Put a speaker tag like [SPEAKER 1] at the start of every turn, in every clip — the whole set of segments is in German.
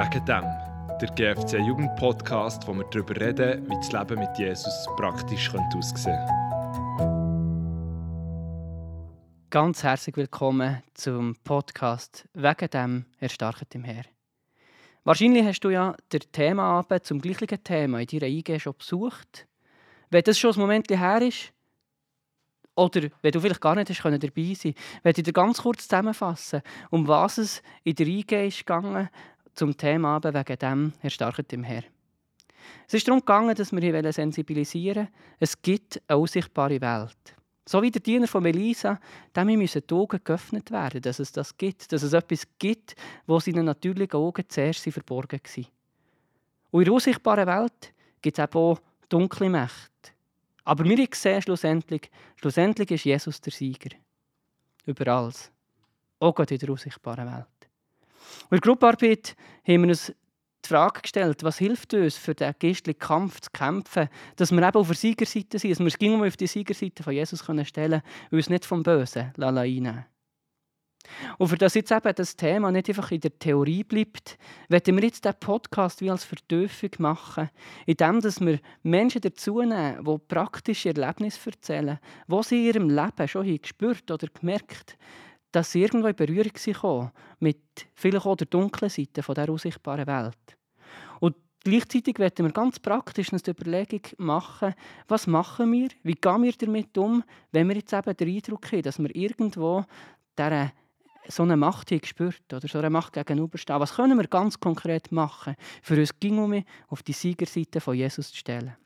[SPEAKER 1] Wegen dem, der GFC Jugend Podcast, wo wir darüber reden, wie das Leben mit Jesus praktisch aussehen könnte.
[SPEAKER 2] Ganz herzlich willkommen zum Podcast «Wegen dem erstarket im Herr». Wahrscheinlich hast du ja den Themaabend zum gleichen Thema in deiner IG schon besucht. Wenn das schon ein Moment her ist, oder wenn du vielleicht gar nicht hast, dabei sein können, werde ich dir ganz kurz zusammenfassen, um was es in der IG ist gegangen zum Thema Abend wegen dem Herr Starket im Herr. Es ist darum gegangen, dass wir hier sensibilisieren wollen, es gibt eine unsichtbare Welt. So wie der Diener von Melisa, dem müssen die Augen geöffnet werden, dass es das gibt, dass es etwas gibt, wo seine natürlichen Augen zuerst verborgen waren. Und in der unsichtbaren Welt gibt es auch dunkle Mächte. Aber wir sehen schlussendlich, schlussendlich ist Jesus der Sieger. Über alles. Auch in der unsichtbaren Welt. Und in der Gruppenarbeit haben wir uns die Frage gestellt, was hilft uns, für den geistlichen Kampf zu kämpfen, dass wir eben auf der Siegerseite sind, dass wir es ging auf die Siegerseite von Jesus stellen können und uns nicht vom Bösen einnehmen und für das jetzt eben das Thema nicht einfach in der Theorie bleibt, werden wir jetzt diesen Podcast wie als Vertiefung machen, indem wir Menschen dazu nehmen, die praktische Erlebnisse erzählen, die sie in ihrem Leben schon gespürt oder gemerkt haben, dass sie irgendwo in Berührung kommen mit vielleicht auch der dunklen Seite dieser unsichtbaren Welt. Und gleichzeitig werden wir ganz praktisch eine Überlegung machen, was machen wir, wie gehen wir damit um, wenn wir jetzt eben den Eindruck haben, dass wir irgendwo dieser so eine Macht gespürt oder so eine Macht gegenüberstehen. Was können wir ganz konkret machen, für uns ging auf die Siegerseite von Jesus zu stellen?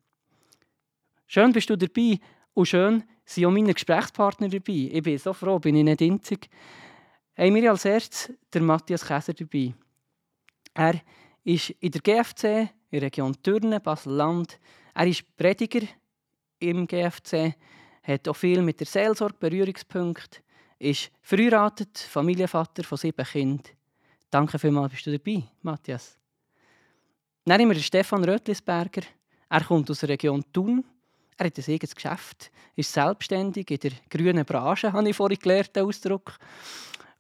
[SPEAKER 2] Schön bist du dabei und schön sind auch meine Gesprächspartner dabei. Ich bin so froh, bin ich nicht einzig. Haben wir als erstes den Matthias Käser dabei. Er ist in der GFC, in der Region Thürnen, Basel-Land. Er ist Prediger im GFC, hat auch viel mit der Seelsorge Berührungspunkte, ist verheiratet, Familienvater von sieben Kindern. Danke vielmals, bist du dabei, Matthias. Dann haben wir Stefan Rötlisberger. Er kommt aus der Region Thun, er hat ein eigenes Geschäft, ist selbstständig in der grünen Branche, habe ich vorhin gelernt, den Ausdruck.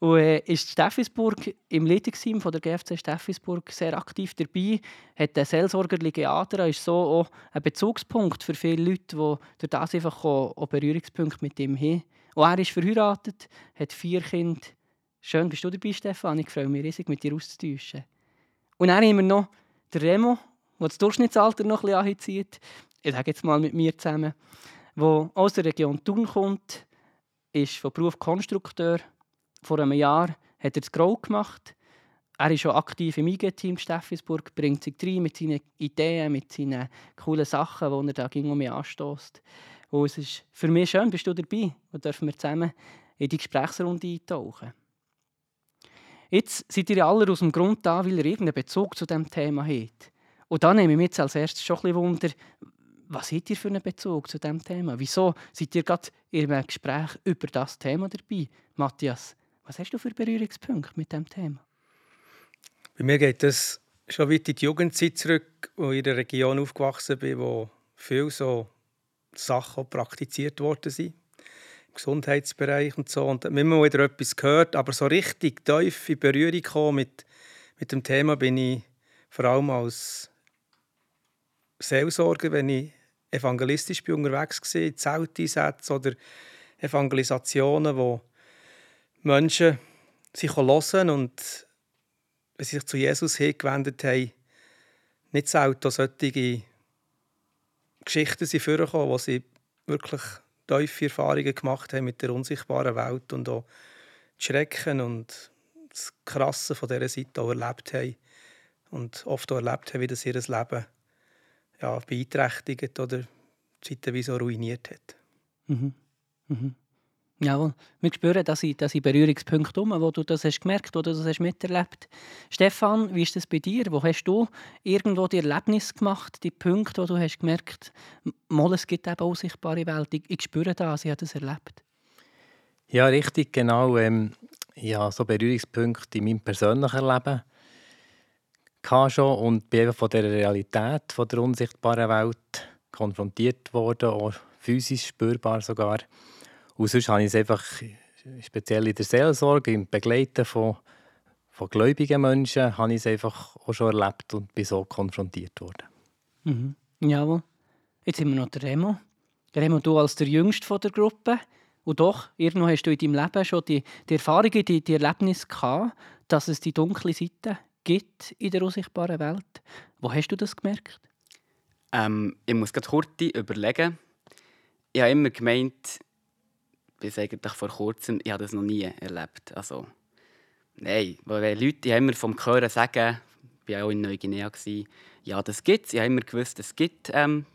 [SPEAKER 2] Und äh, ist Steffisburg im Leitungsteam von der GFC Steffisburg sehr aktiv dabei, hat einen Seelsorgerliche Adra, ist so auch ein Bezugspunkt für viele Leute, die durch das einfach auch, auch Berührungspunkte mit ihm haben. Und er ist verheiratet, hat vier Kinder. Schön, bist du dabei, Stefan? Ich freue mich riesig, mit dir auszutauschen. Und dann haben wir noch den Remo, der das Durchschnittsalter noch ein bisschen anzieht ich sage jetzt mal mit mir zusammen, der aus der Region Thun kommt, ist von Beruf Konstrukteur. Vor einem Jahr hat er das Grow gemacht. Er ist schon aktiv im IG-Team Steffisburg, bringt sich rein mit seinen Ideen, mit seinen coolen Sachen, die er da ging um mich anstößt. Und es ist für mich schön, bist du dabei und dürfen wir zusammen in die Gesprächsrunde eintauchen. Jetzt seid ihr alle aus dem Grund da, weil ihr irgendeinen Bezug zu diesem Thema habt. Und da nehme ich mich jetzt als erstes schon ein bisschen Wunder, was habt ihr für einen Bezug zu diesem Thema? Wieso seid ihr gerade in einem Gespräch über das Thema dabei? Matthias, was hast du für Berührungspunkte mit diesem Thema?
[SPEAKER 3] Bei mir geht es schon weit in die Jugendzeit zurück, wo ich in der Region aufgewachsen bin, wo viele so Sachen praktiziert worden sind. Im Gesundheitsbereich und so. Und immer wieder etwas gehört, aber so richtig tief in Berührung gekommen mit, mit dem Thema bin ich vor allem als Seelsorger, wenn ich evangelistisch unterwegs war, Zelteinsätze oder Evangelisationen, wo Menschen sich hören und wenn sie sich zu Jesus hingewendet haben, nicht selten solche Geschichten sind vorgekommen, wo sie wirklich tiefe Erfahrungen gemacht haben mit der unsichtbaren Welt und auch die Schrecken und das Krasse von dieser Seite auch erlebt haben und oft auch erlebt haben, wie das ihr Leben ja, beeinträchtigt oder zeitweise ruiniert hat.
[SPEAKER 2] Mhm. Mhm. Jawohl, wir spüren, dass ich, dass ich Berührungspunkte um, wo du das hast gemerkt, wo du das hast miterlebt. Stefan, wie ist das bei dir? Wo hast du irgendwo die Erlebnis gemacht, die Punkte, wo du hast gemerkt, mal, es gibt eben unsichtbare Welt. Ich, ich spüre das, ich habe das erlebt.
[SPEAKER 4] Ja, richtig, genau. Ähm, ja, so Berührungspunkte in meinem persönlichen Leben schon und bin von der Realität von der unsichtbaren Welt konfrontiert worden, auch physisch spürbar sogar. Und sonst habe ich es einfach speziell in der Seelsorge, im Begleiten von, von gläubigen Menschen habe ich es einfach auch schon erlebt und bin so konfrontiert worden.
[SPEAKER 2] Mhm. Jawohl. Jetzt haben wir noch den Remo. Remo, du als der Jüngste der Gruppe. Und doch, irgendwo hast du in deinem Leben schon die, die Erfahrungen, die, die Erlebnisse gehabt, dass es die dunkle Seite gibt in der unsichtbaren Welt. Wo hast du das gemerkt?
[SPEAKER 5] Ähm, ich muss gerade kurz überlegen. Ich habe immer gemeint, bis eigentlich vor kurzem, ich habe das noch nie erlebt. Also, nein, weil Leute ich immer vom Hören sagen, ich war auch in Neuguinea, ja, das gibt es. Ich habe immer gewusst, es gibt ähm,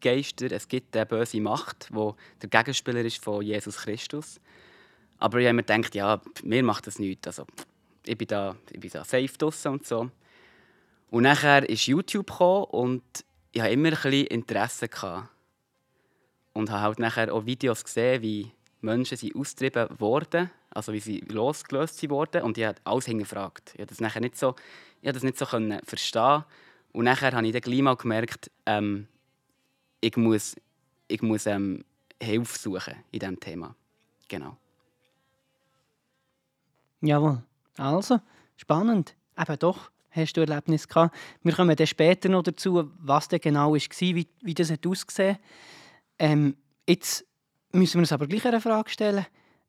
[SPEAKER 5] Geister, es gibt eine böse Macht, die der Gegenspieler ist von Jesus Christus. Aber ich habe mir gedacht, ja, mir macht das nichts. Also, ich bin da, ich bin da safe draussen und so. Und nachher ist YouTube gekommen und ich hatte immer ein bisschen Interesse. Gehabt. Und habe halt nachher auch Videos gesehen, wie Menschen sind austrieben wurden, also wie sie losgelöst wurden. Und ich habe alles hingefragt. Ich habe das nachher nicht so, ich das nicht so können verstehen. Und nachher habe ich dann gleich mal gemerkt, ähm, ich muss, ich muss ähm, Hilfe suchen in diesem Thema. Genau.
[SPEAKER 2] Jawohl. Also, spannend. Eben doch, hast du Erlebnis gehabt. Wir kommen dann später noch dazu, was denn genau war, wie, wie das hat ausgesehen ähm, Jetzt müssen wir uns aber gleich eine Frage stellen.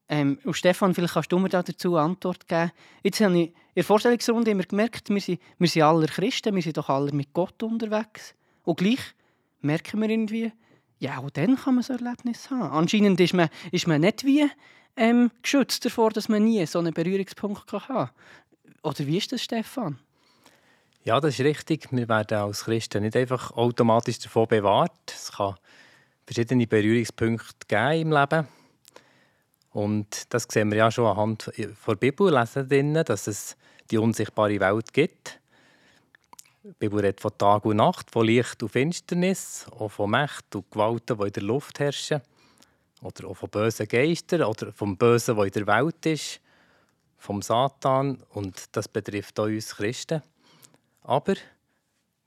[SPEAKER 2] Ähm, und Stefan, vielleicht kannst du mir dazu eine Antwort geben. Jetzt habe ich in der Vorstellungsrunde immer gemerkt, wir sind, wir sind alle Christen, wir sind doch alle mit Gott unterwegs. Und gleich merken wir irgendwie, ja, auch dann kann man so ein Erlebnis haben. Anscheinend ist man, ist man nicht wie ähm, geschützt davor, dass man nie so einen Berührungspunkt haben kann. Oder wie ist das, Stefan?
[SPEAKER 4] Ja, das ist richtig. Wir werden als Christen nicht einfach automatisch davon bewahrt. Es kann verschiedene Berührungspunkte geben im Leben. Und das sehen wir ja schon anhand der Bibel, dass es die unsichtbare Welt gibt. Die Bibel redet von Tag und Nacht, von Licht und Finsternis, auch von Mächten und Gewalten, die in der Luft herrschen. Oder auch von bösen Geistern oder vom Bösen, der in der Welt ist, vom Satan. Und das betrifft auch uns Christen. Aber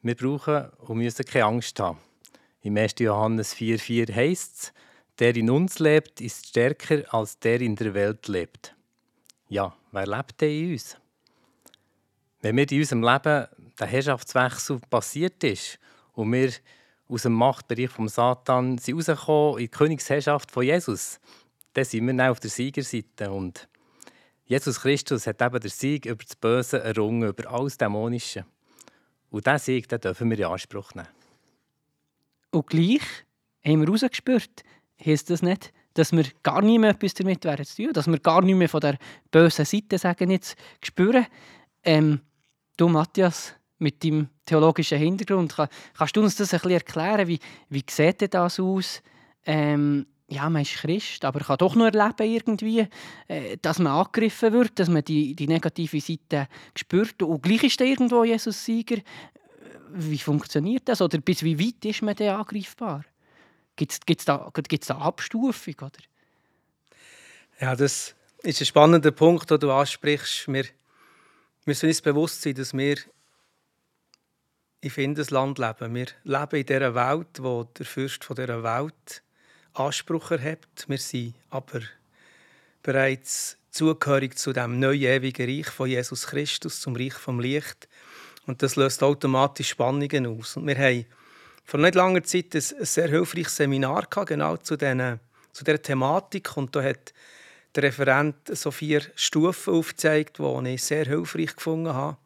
[SPEAKER 4] wir brauchen und müssen keine Angst haben. Im 1. Johannes 4,4 heißt es, der in uns lebt, ist stärker als der in der Welt lebt. Ja, wer lebt denn in uns? Wenn mir in unserem Leben der Herrschaftswechsel passiert ist und wir aus dem Machtbereich vom Satan sind rausgekommen in die Königsherrschaft von Jesus, dann sind wir dann auf der Siegerseite. Und Jesus Christus hat eben den Sieg über das Böse errungen, über alles Dämonische. Und diesen Sieg den dürfen wir in Anspruch nehmen.
[SPEAKER 2] Und gleich haben wir herausgespürt, heisst das nicht, dass wir gar nicht mehr etwas damit zu tun dass wir gar nicht mehr von der bösen Seite sagen, jetzt spüren. Ähm, du, Matthias, mit deinem theologischen Hintergrund, kannst du uns das ein bisschen erklären? Wie, wie sieht das aus? Ähm, ja, man ist Christ, aber kann doch noch erleben irgendwie, äh, dass man angegriffen wird, dass man die, die negative Seite spürt. Und gleich ist da irgendwo Jesus Sieger. Wie funktioniert das? Oder bis wie weit ist man denn angreifbar? Gibt es da, gibt's da Abstufung? Oder?
[SPEAKER 3] Ja, das ist ein spannender Punkt, den du ansprichst. Wir müssen uns bewusst sein, dass wir in Findesland leben. Wir leben in dieser Welt, wo der Fürst von dieser Welt Anspruch erhebt. Wir sind aber bereits zugehörig zu dem neuen ewigen Reich von Jesus Christus, zum Reich vom Licht. Und das löst automatisch Spannungen aus. Und wir haben vor nicht langer Zeit ein, sehr hilfreiches Seminar gehabt, genau zu, diesen, zu dieser Thematik. Und da hat der Referent so vier Stufen aufgezeigt, die ich sehr hilfreich gefunden habe.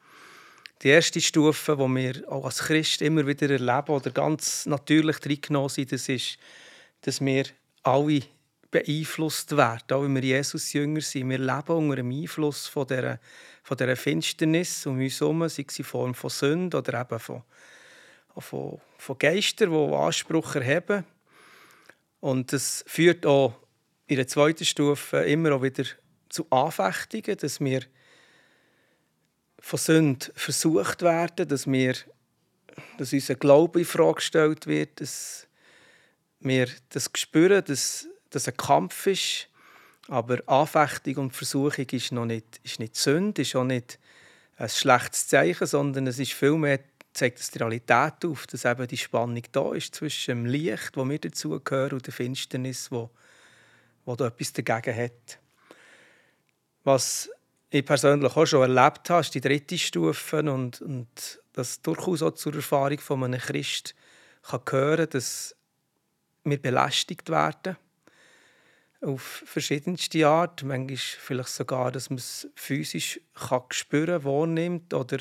[SPEAKER 3] Die erste Stufe, die wir auch als Christ immer wieder erleben oder ganz natürlich reingenommen sind, das ist, dass wir alle beeinflusst werden, auch wenn wir Jesus jünger sind. Wir leben unter dem Einfluss von dieser, von dieser Finsternis um uns herum, sei es in Form von Sünde oder eben von, von, von Geistern, die Anspruch erheben. Und das führt auch in der zweiten Stufe immer auch wieder zu Anfechtungen, dass wir von Sünde versucht werden, dass, wir, dass unser Glaube in Frage gestellt wird, dass wir das spüren, dass das ein Kampf ist, aber Anfechtung und Versuchung ist noch nicht, ist nicht Sünde, ist auch nicht ein schlechtes Zeichen, sondern es ist vielmehr zeigt es die Realität auf, dass eben die Spannung da ist zwischen dem Licht, wo wir dazugehören, und der Finsternis, wo, wo da etwas dagegen hat. Was ich persönlich auch schon erlebt habe, ist die dritte Stufe und, und das durchaus auch zur Erfahrung von einem Christ kann gehören, dass wir belästigt werden auf verschiedenste Art. Manchmal vielleicht sogar, dass man es physisch kann spüren wahrnimmt oder,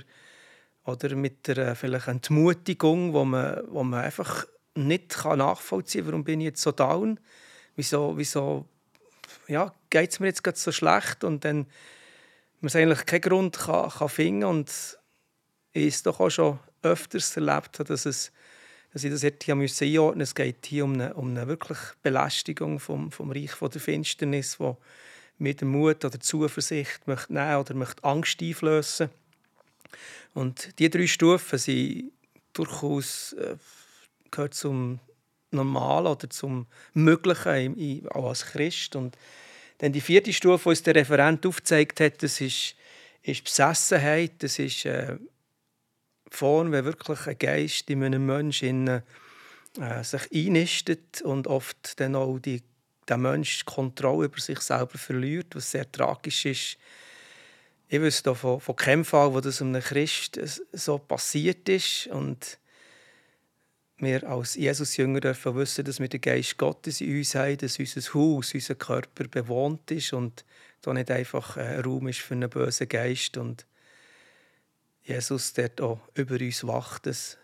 [SPEAKER 3] oder mit einer vielleicht Entmutigung, wo man, wo man einfach nicht kann nachvollziehen kann, warum bin ich jetzt so down, wieso, wieso ja, geht es mir jetzt so schlecht und dann man eigentlich keinen Grund kann, kann finden und ich es doch auch schon öfters erlebt dass, es, dass ich das hier einordnen musste. Es geht hier um eine, um eine wirklich Belästigung vom, vom Reich von der Finsternis, wo mit dem Mut oder Zuversicht möchte nehmen oder möchte Angst einflößen. Und die drei Stufen sind durchaus äh, gehört zum Normalen oder zum Möglichen auch als Christ. Und dann die vierte Stufe, die uns der Referent aufgezeigt hat, das ist, ist Besessenheit, das ist äh, Form, wenn wirklich ein Geist in einem Menschen äh, sich einnistet und oft dann auch die, der Mensch die Kontrolle über sich selber verliert, was sehr tragisch ist. Ich wüsste von, von keinem Fall, wo das einem Christ so passiert ist und wir als Jesus-Jünger dürfen wissen, dass wir den Geist Gottes in uns haben, dass unser Haus, unser Körper bewohnt ist und da nicht einfach ein Raum ist für einen bösen Geist und Jesus dort auch über uns wacht, dass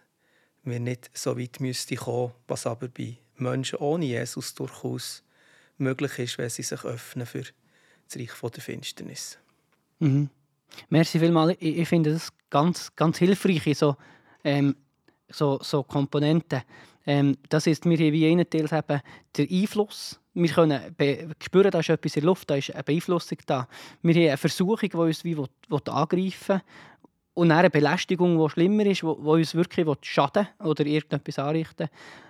[SPEAKER 3] wir nicht so weit müssten kommen, was aber bei Menschen ohne Jesus durchaus möglich ist, wenn sie sich öffnen für das Reich der Finsternis.
[SPEAKER 2] Mhm. Merci vielmals. Ich, finde das ganz, ganz hilfreich, so, ähm, so, so Komponenten. Ähm, das ist mir wie einen Teil eben der Einfluss. Wir können spüren, da ist etwas in der Luft, da ist eine Beeinflussung da. Wir haben eine Versuchung, die uns wie will, will angreifen und eine Belästigung, die schlimmer ist, die uns wirklich schaden oder irgendetwas anrichten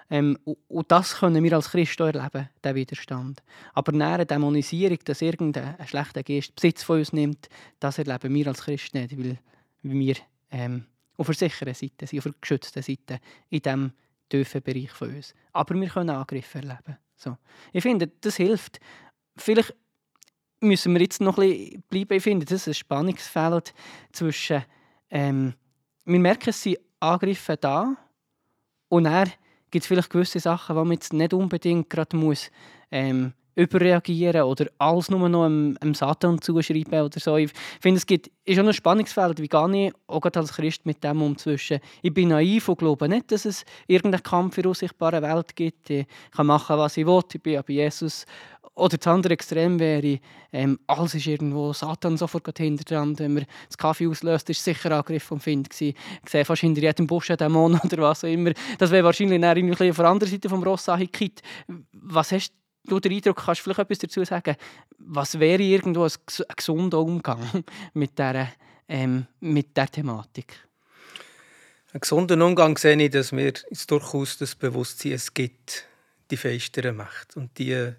[SPEAKER 2] ähm, und das können wir als Christen erleben, diesen Widerstand. Aber eine Dämonisierung, dass irgendein schlechter Geist Besitz von uns nimmt, das erleben wir als Christen nicht, weil wir ähm, auf der sicheren Seite sind, auf der geschützten Seite in diesem tiefen Bereich von uns. Aber wir können Angriffe erleben. So. Ich finde, das hilft. Vielleicht müssen wir jetzt noch ein bisschen bleiben. Ich finde, das ist ein Spannungsfeld zwischen ähm, wir merken, es sind Angriffe da und er gibt es vielleicht gewisse Sachen, die man jetzt nicht unbedingt gerade muss, ähm, überreagieren oder alles nur noch einem, einem Satan zuschreiben oder so. Ich finde, es gibt, ist auch ein Spannungsfeld, wie gehe ich auch als Christ mit dem um zwischen ich bin naiv und glaube nicht, dass es irgendeinen Kampf in der unsichtbaren Welt gibt. Ich kann machen, was ich will, ich bin bei Jesus oder das andere Extrem wäre, ähm, alles ist irgendwo, Satan sofort hinter dran. Wenn man das Kaffee auslöst, ist sicher ein Angriff vom Find. Ich sehe fast hinter jedem Busch einen Dämon oder was auch immer. Das wäre wahrscheinlich irgendwie auf der anderen Seite vom Ross angekippt. Was hast du den Eindruck, kannst vielleicht etwas dazu sagen? Was wäre irgendwo ein, ein gesunder Umgang mit dieser, ähm, mit dieser Thematik?
[SPEAKER 3] Ein gesunder Umgang sehe ich, dass wir durchaus das Bewusstsein es gibt, die feisteren Macht. Und die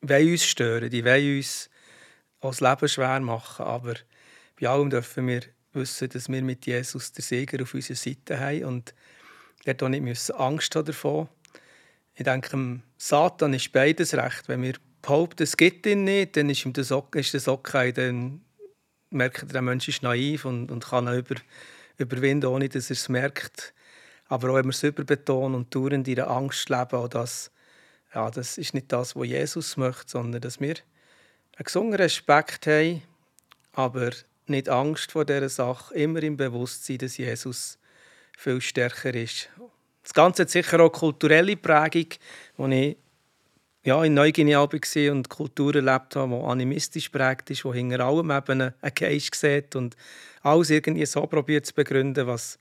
[SPEAKER 3] wollen uns stören, die wollen uns das Leben schwer machen. Aber bei allem dürfen wir wissen, dass wir mit Jesus den Sieger auf unserer Seite haben und wir auch nicht Angst haben davon. Ich denke, Satan ist beides recht. Wenn wir behaupten, es gibt ihn nicht, dann ist ihm das okay, dann merkt er, der Mensch ist naiv und, und kann ihn über, überwinden, ohne dass er es merkt. Aber auch wenn wir es überbetonen und dauernd in der Angst leben, auch das ja, das ist nicht das, was Jesus möchte, sondern dass wir einen gesunden Respekt haben, aber nicht Angst vor dieser Sache, immer im Bewusstsein, dass Jesus viel stärker ist. Das Ganze hat sicher auch kulturelle Prägung, wo ich ja, in Neuguinea war und Kultur erlebt habe, die animistisch prägt ist, die hinter allem eben einen Geist sieht und alles irgendwie so probiert zu begründen, was,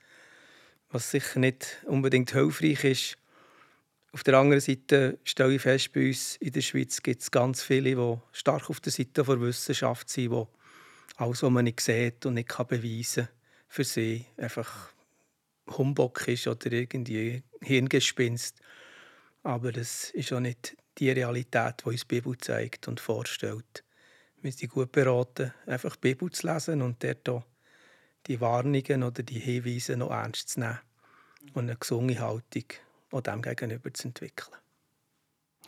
[SPEAKER 3] was sicher nicht unbedingt hilfreich ist. Auf der anderen Seite stelle ich fest, bei uns in der Schweiz gibt es ganz viele, die stark auf der Seite der Wissenschaft sind, die alles, was man nicht sieht und nicht beweisen kann, für sie einfach Humbug ist oder irgendwie Hirngespinst. Aber das ist auch nicht die Realität, die uns die Bibel zeigt und vorstellt. Wir sind gut beraten, einfach die Bibel zu lesen und dort auch die Warnungen oder die Hinweise noch ernst zu nehmen und eine gesunde Haltung auch dem gegenüber zu entwickeln.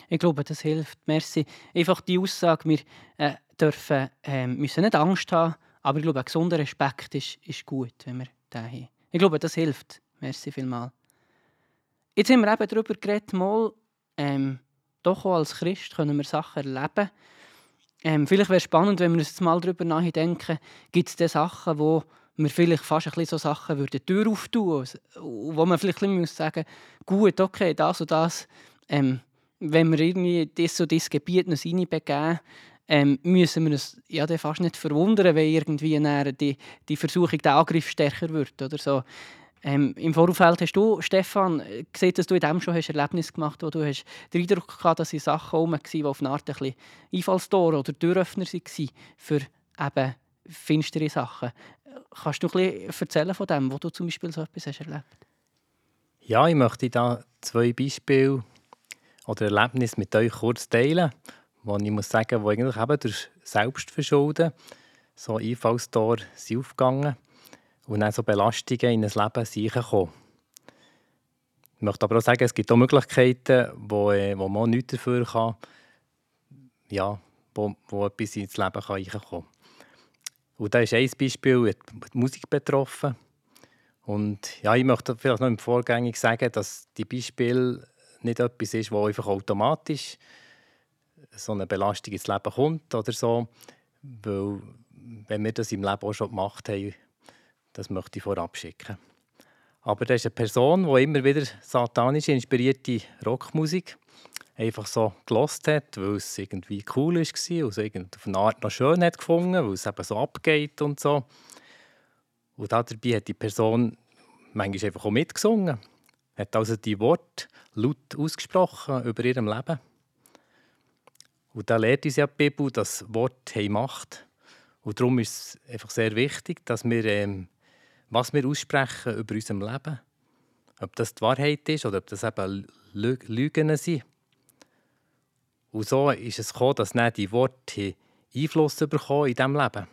[SPEAKER 2] Ich glaube, das hilft. Merci. Einfach die Aussage, wir, äh, dürfen, ähm, müssen nicht Angst haben, aber ich glaube, ein gesunder Respekt ist, ist gut, wenn wir den haben. Ich glaube, das hilft. Merci vielmals. Jetzt haben wir eben darüber geredet, mal, ähm, doch auch als Christ können wir Sachen erleben. Ähm, vielleicht wäre es spannend, wenn wir uns jetzt mal darüber nachdenken, gibt es Sachen, wo wir vielleicht fast ein bisschen so Sachen würden Tür auftun, wo man vielleicht ein bisschen sagen muss, gut, okay, das und das, ähm, wenn wir irgendwie das und das Gebiet noch reinbegeben, ähm, müssen wir uns ja fast nicht verwundern, wenn irgendwie die, die Versuchung, der Angriff stärker wird oder so. Ähm, Im Vorfeld hast du, Stefan, gesehen, dass du in dem schon hast Erlebnis gemacht hast, wo du hast den Eindruck gehabt dass Sachen herum waren, die auf eine Art ein bisschen Einfallstor oder Türöffner waren für eben finstere Sachen. Kannst du bisschen erzählen von dem, wo du zum Beispiel so etwas hast erlebt
[SPEAKER 4] Ja, ich möchte da zwei Beispiele oder Erlebnisse mit euch kurz teilen, wo ich muss sagen, wo eigentlich eben durch Selbstverschulden so Einfallstor sind aufgegangen und dann so Belastungen in ein Leben reinkommen. Ich möchte aber auch sagen, es gibt auch Möglichkeiten, wo, äh, wo man nichts dafür kann, ja, wo, wo etwas ins Leben reinkommen kann. Und da ist ein Beispiel die Musik betroffen. Und ja, ich möchte vielleicht noch im Vorgängig sagen, dass die Beispiele nicht etwas ist, wo einfach automatisch so eine Belastung ins Leben kommt oder so. Weil, wenn wir das im Leben auch schon gemacht haben, das möchte ich vorab schicken. Aber das ist eine Person, die immer wieder satanisch inspirierte Rockmusik einfach so gelost hat, weil es irgendwie cool war und es auf eine Art noch schön hat gefunden, weil es eben so abgeht und so. Und dabei hat die Person manchmal einfach auch mitgesungen, hat also die Worte laut ausgesprochen über ihrem Leben. Und da lehrt uns ja die Bibel, dass Wort Macht Und darum ist es einfach sehr wichtig, dass wir, ähm, was wir aussprechen über unserem Leben, ob das die Wahrheit ist oder ob das eben Lügen sind. Und so ist es gekommen, dass dann die Worte Einfluss bekommen in diesem Leben.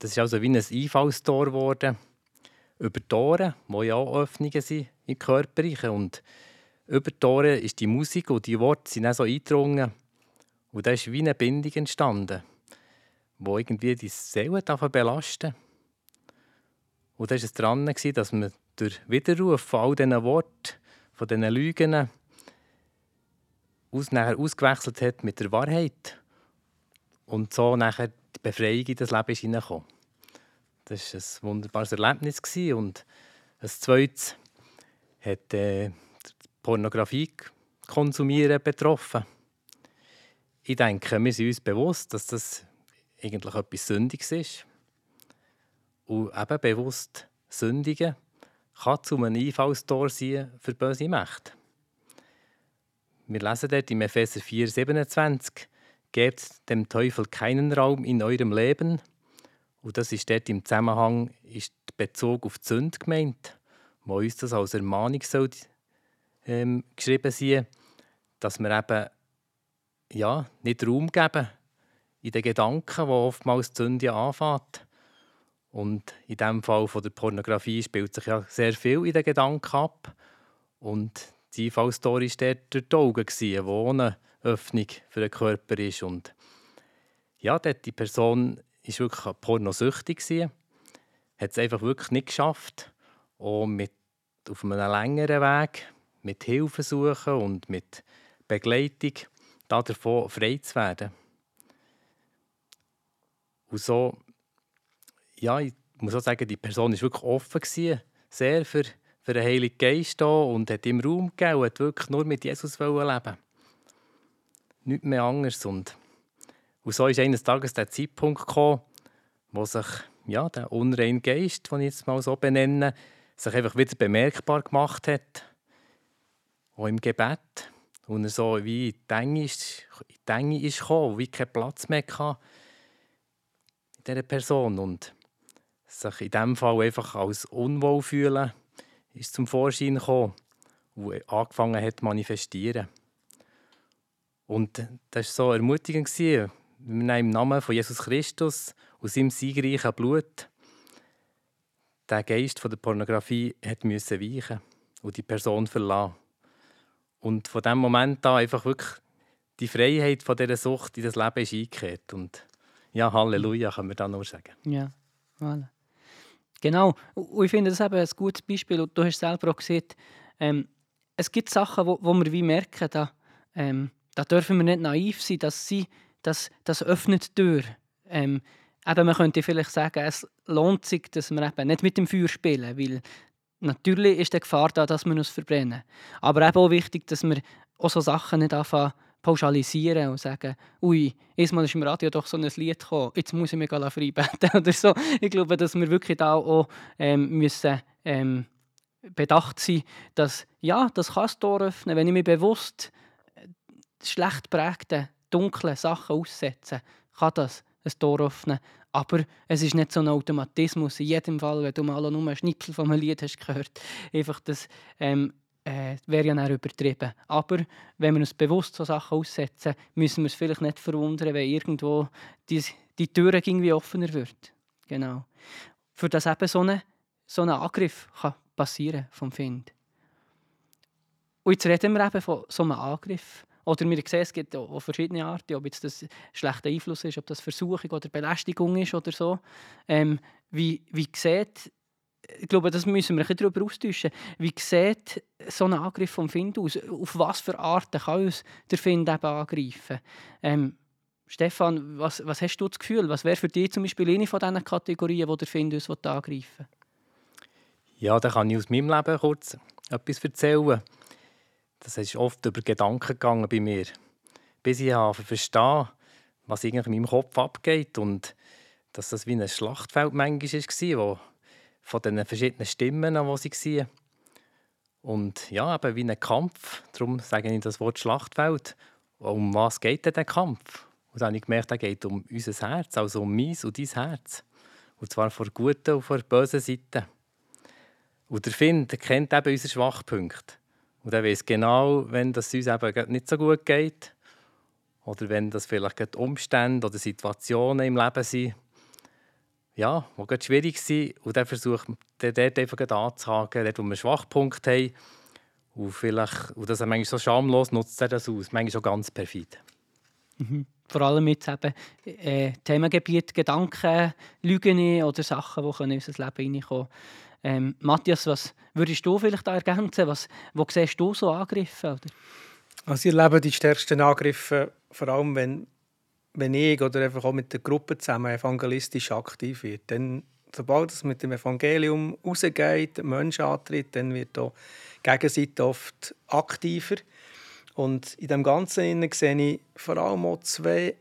[SPEAKER 4] Das ist also wie ein Einfallstor geworden über die Ohren, die ja auch Öffnungen sind im Körper. Und über die Ohren ist die Musik und die Worte sind dann so eingedrungen und da ist wie eine Bindung entstanden, wo irgendwie die Seele belasten Und da war es dran, dass man durch Widerruf von all diesen Worten, von diesen Lügen, aus, nachher ausgewechselt hat mit der Wahrheit. Und so nachher die Befreiung in das Leben hineingekommen. Das war ein wunderbares Erlebnis. Und ein zweites hat äh, Pornografie konsumieren betroffen ich denke, wir sind uns bewusst, dass das eigentlich etwas Sündiges ist. Und eben bewusst Sündigen kann zu einem Einfallstor sein für böse Mächte. Wir lesen dort im Epheser 4, 27, Gebt dem Teufel keinen Raum in eurem Leben. Und das ist dort im Zusammenhang ist Bezug auf die Sünde gemeint, wo uns das als Ermahnung soll, ähm, geschrieben sein, dass wir eben ja, nicht Raum geben in den Gedanken, wo oftmals die Sünde anfängt. Und in dem Fall von der Pornografie spielt sich ja sehr viel in den Gedanken ab. Und die Einfallstory war dort die Augen, wo eine Öffnung für den Körper ist. Und ja, dort die Person war wirklich pornosüchtig. Hat es einfach wirklich nicht geschafft. Und mit, auf einem längeren Weg, mit Hilfe suchen und mit Begleitung, davon frei zu werden. Und so, ja, ich muss auch sagen, die Person war wirklich offen, gewesen, sehr für, für den Heiligen Geist da und hat ihm Raum gegeben und hat wirklich nur mit Jesus leben Nicht mehr anders. Und, und so ist eines Tages der Zeitpunkt gekommen, wo sich ja, der unreine Geist, den ich jetzt mal so benenne, sich einfach wieder bemerkbar gemacht hat. Auch im Gebet. Und er so wie in die Enge ist, in ist gekommen, wie keinen Platz mehr hatte in dieser Person. Und sich in diesem Fall einfach als unwohl fühlen, ist zum Vorschein gekommen und angefangen hat zu manifestieren. Und das war so ermutigend. Wir nehmen im Namen von Jesus Christus aus seinem siegreichen Blut der Geist von der Pornografie hat weichen und die Person verlassen. Und von dem Moment an einfach wirklich die Freiheit von dieser Sucht in das Leben ist eingekehrt. Und ja, Halleluja, können wir dann nur sagen.
[SPEAKER 2] Ja, voilà. Genau. Und ich finde das eben ein gutes Beispiel. Und du hast selber auch gesehen, ähm, es gibt Sachen, wo, wo wir wie merken, da, ähm, da dürfen wir nicht naiv sein, dass sie, das, das öffnet die Tür. Ähm, eben, man könnte vielleicht sagen, es lohnt sich, dass wir eben nicht mit dem Feuer spielen, weil natürlich ist die Gefahr da, dass wir uns verbrennen. Aber eben auch wichtig, dass wir auch so Sachen nicht anfangen pauschalisieren und sagen, ui, erstmal ist im Radio doch so ein Lied gekommen, jetzt muss ich mich freibeten oder so. Ich glaube, dass wir wirklich da auch ähm, müssen, ähm, bedacht sein, dass ja, das kann das Tor öffnen, wenn ich mich bewusst äh, schlecht prägte, dunkle Sachen aussetze, kann das ein Tor öffnen. Aber es ist nicht so ein Automatismus. In jedem Fall, wenn du mal nur einen Schnipsel von einem Lied hast gehört, einfach das ähm, äh, wäre ja dann übertrieben. Aber wenn wir uns bewusst so Sachen aussetzen, müssen wir es vielleicht nicht verwundern, wenn irgendwo die, die Tür irgendwie offener wird. Genau. Für das eben so ein so ein Angriff kann passieren vom Find. Und jetzt reden wir eben von so einem Angriff. Oder wir sehen, es gibt auch verschiedene Arten, ob jetzt das schlechter Einfluss ist, ob das Versuchung oder Belästigung ist oder so. Ähm, wie, wie sieht ich glaube, das müssen wir ein darüber austauschen. Wie sieht so ein Angriff vom Find aus? Auf was für Arten kann uns der Find eben angreifen? Ähm, Stefan, was, was hast du das Gefühl? Was wäre für dich zum Beispiel eine von diesen Kategorien, die der Find uns angreifen will?
[SPEAKER 4] Ja, da kann ich aus meinem Leben kurz etwas erzählen. Das ist oft über Gedanken gegangen bei mir. Bis ich verstehe, was eigentlich in meinem Kopf abgeht und dass das wie ein Schlachtfeld manchmal war, wo von den verschiedenen Stimmen, die waren. Und ja, eben wie ein Kampf. Darum sage ich das Wort Schlachtfeld. Um was geht denn der Kampf? Und dann habe ich gemerkt, er geht um unser Herz, also um mein und dein Herz. Und zwar von der guten und von der bösen Seite. Und der Finn kennt eben unsere Schwachpunkte. Und er weiß genau, wenn das uns eben nicht so gut geht oder wenn das vielleicht Umstände oder Situationen im Leben sind, ja, die schwierig sind. Und dann versucht man dort einfach anzuhaken, dort wo wir einen Schwachpunkt haben. Und, vielleicht, und das ist manchmal so schamlos, nutzt er das aus. Manchmal schon ganz perfid.
[SPEAKER 2] Mhm. Vor allem mit eben, äh, Themengebiet Gedanken, Lügen oder Sachen, die in unser Leben hineinkommen ähm, Matthias, was würdest du vielleicht ergänzen? Was, wo siehst du so Angriffe? Oder?
[SPEAKER 3] Also ich erlebe die stärksten Angriffe vor allem, wenn wenn ich oder einfach auch mit der Gruppe zusammen evangelistisch aktiv wird, dann, sobald es mit dem Evangelium rausgeht, Menschen antritt, dann wird auch die Gegenseite oft aktiver. Und in dem Ganzen sehe ich vor allem auch zwei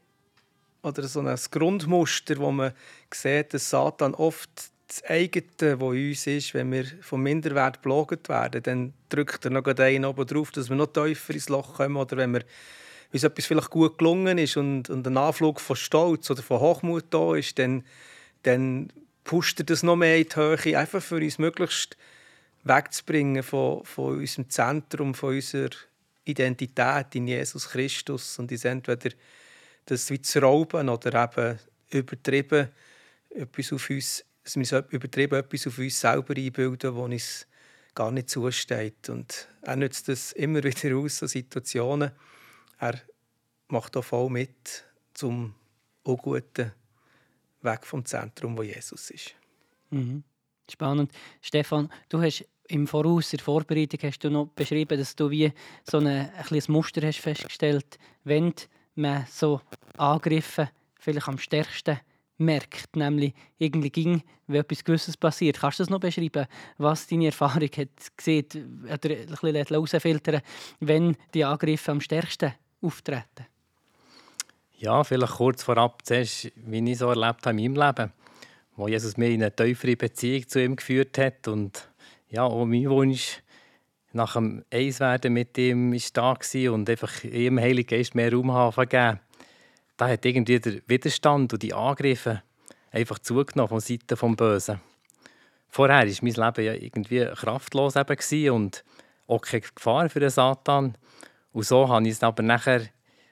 [SPEAKER 3] oder so ein Grundmuster, wo man sieht, dass Satan oft das eigene, das uns ist, wenn wir vom Minderwert belogen werden, dann drückt er noch einen oben drauf, dass wir noch tiefer ins Loch kommen. Oder wenn wir uns etwas vielleicht gut gelungen ist und, und ein Anflug von Stolz oder von Hochmut da ist, dann, dann pusht er das noch mehr in die Höhe, einfach für uns möglichst wegzubringen von, von unserem Zentrum, von unserer Identität in Jesus Christus und ist entweder das wie zu rauben oder eben übertrieben etwas auf uns, dass wir übertrieben etwas auf uns selber einbilden, wo uns gar nicht zusteht. Und er nützt das immer wieder aus, so Situationen, er macht auch voll mit zum Unguten weg vom Zentrum, wo Jesus ist.
[SPEAKER 2] Mhm. Spannend. Stefan, du hast im Voraus, in der Vorbereitung, hast du noch beschrieben, dass du wie so ein, ein Muster hast festgestellt, wenn man so Angriffe vielleicht am stärksten merkt, nämlich irgendwie ging, wenn etwas Gewisses passiert. Kannst du das noch beschreiben, was deine Erfahrung hat gesehen oder ein bisschen herausfiltern, wenn die Angriffe am stärksten auftreten?
[SPEAKER 4] Ja, vielleicht kurz vorab zuerst, wie ich so erlebt habe in meinem Leben, wo Jesus mich in eine tiefere Beziehung zu ihm geführt hat und ja, auch mein Wunsch nach dem Eiswerden mit ihm war da und einfach ihm Heiligen Geist mehr Raum haben gegeben. Da hat irgendwie der Widerstand und die Angriffe einfach zugenommen von Seiten des Bösen. Vorher war mein Leben ja irgendwie kraftlos eben und auch keine Gefahr für den Satan. Und so habe ich es aber nachher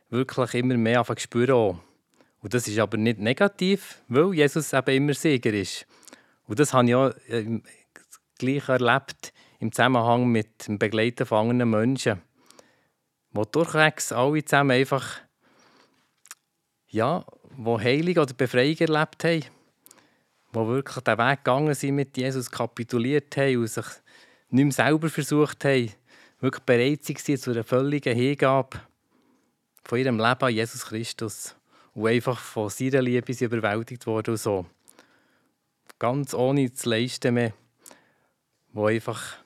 [SPEAKER 4] wirklich immer mehr spüren. Und das ist aber nicht negativ, weil Jesus eben immer Sieger ist. Und das habe ich auch äh, gleich erlebt im Zusammenhang mit dem Begleiten von anderen Menschen. wo durchwegs alle zusammen einfach ja, wo Heilung oder Befreiung erlebt haben, wo wirklich den Weg gegangen sind mit Jesus, kapituliert haben und sich nicht mehr selber versucht haben, wirklich bereit waren zu einer völligen Hingabe von ihrem Leben an Jesus Christus und einfach von seiner Liebe sie überwältigt worden so. Ganz ohne zu leisten mehr, wo einfach,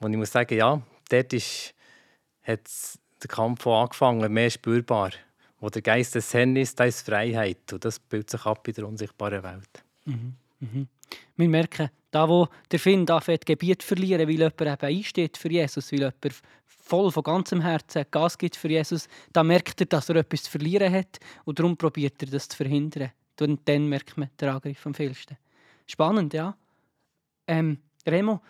[SPEAKER 4] wo ich muss sagen, ja, dort ist, hat der Kampf angefangen, mehr spürbar. Wo der Geist des Herrn ist, da ist Freiheit und das bildet sich ab in der unsichtbaren Welt.
[SPEAKER 2] Mhm. Mhm. Wir merken, da wo der Finn anfängt, Gebiet verlieren, weil jemand eben einsteht für Jesus, weil jemand voll von ganzem Herzen Gas gibt für Jesus, da merkt er, dass er etwas zu verlieren hat und darum probiert er, das zu verhindern. Und dann merkt man den Angriff am vielsten. Spannend, ja. Ähm, Remo,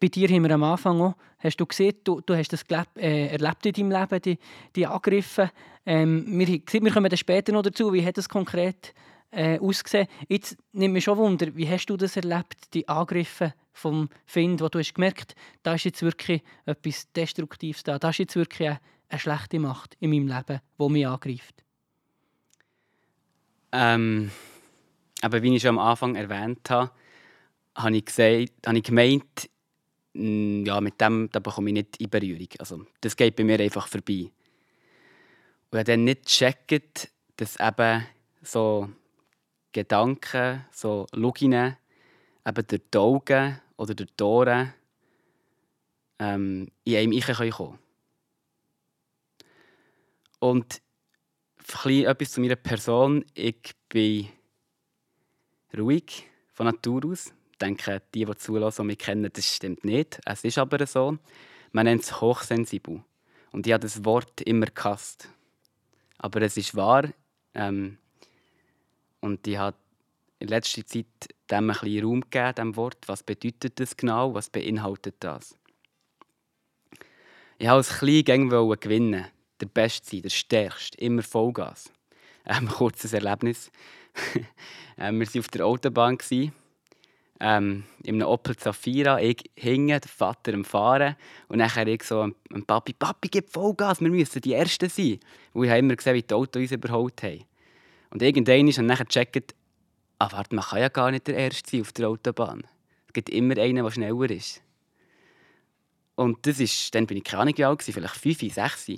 [SPEAKER 2] bei dir haben wir am Anfang auch, hast du gesehen, du, du hast das äh, erlebt in deinem Leben, die, die Angriffe. Ähm, wir, wir kommen dann später noch dazu, wie hat das konkret äh, ausgesehen. Jetzt nimmt mich schon Wunder, wie hast du das erlebt, die Angriffe vom Find, wo du hast gemerkt, da ist jetzt wirklich etwas Destruktives da, da ist jetzt wirklich eine, eine schlechte Macht in meinem Leben, die mich angreift.
[SPEAKER 5] Ähm, aber wie ich schon am Anfang erwähnt habe, habe ich, gesagt, habe ich gemeint, ja, mit dem da bekomme ich nicht in Berührung. Also, das geht bei mir einfach vorbei. Und ich dann nicht gecheckt, dass eben so Gedanken, so Loginen, eben durch die Augen oder durch die Ohren ähm, in einem Ich kommen können. Und etwas zu meiner Person. Ich bin ruhig von Natur aus. Denke, die, die zulassen und mich kennen, das stimmt nicht. Es ist aber so. Man nennt es hochsensibel. Und ich habe das Wort immer gehasst. Aber es ist wahr. Ähm, und ich habe in letzter Zeit dem ein bisschen Raum gegeben, dem Wort. Was bedeutet das genau? Was beinhaltet das? Ich wollte als Klein gewinnen. Der Beste sein, der Stärkste, immer Vollgas. Ähm, kurzes Erlebnis. ähm, wir waren auf der Autobahn. Ähm, in einem Opel Zafira, ich hinge, der Vater am Fahren und dann ich so am Papi, Papi, gib Vollgas, wir müssen die Ersten sein. Und ich habe immer gesehen, wie die Autos uns überholt haben. Und irgendwann ist dann gecheckt, ah, warte, man kann ja gar nicht der Erste sein auf der Autobahn. Es gibt immer einen, der schneller ist. Und das ist, dann bin ich keine Ahnung wie alt, vielleicht fünf, sechs.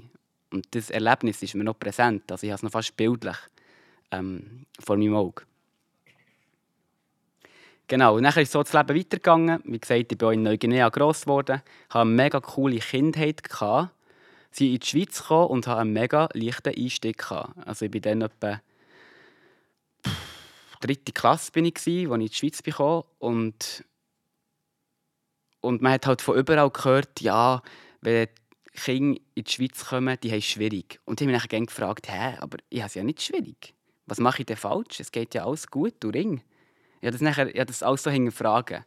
[SPEAKER 5] Und das Erlebnis ist mir noch präsent. Also ich habe es noch fast bildlich ähm, vor meinem Auge. Genau, und dann ist so das Leben weitergegangen. Wie gesagt, ich bin in Neuguinea gross geworden, hatte eine mega coole Kindheit. Gehabt. Sie in die Schweiz gekommen und hatte einen mega leichten Einstieg. Gehabt. Also ich bin dann etwa dritte Klasse bin ich gsi, als ich in die Schweiz bekam und und man hat halt von überall gehört, ja, wenn Kinder in die Schweiz kommen, die haben es schwierig. Und ich habe mich dann gefragt, hä, aber ich habe es ja nicht schwierig. Was mache ich denn falsch? Es geht ja alles gut, du Ring. Ich das, nachher, ich das alles so hinterfragen.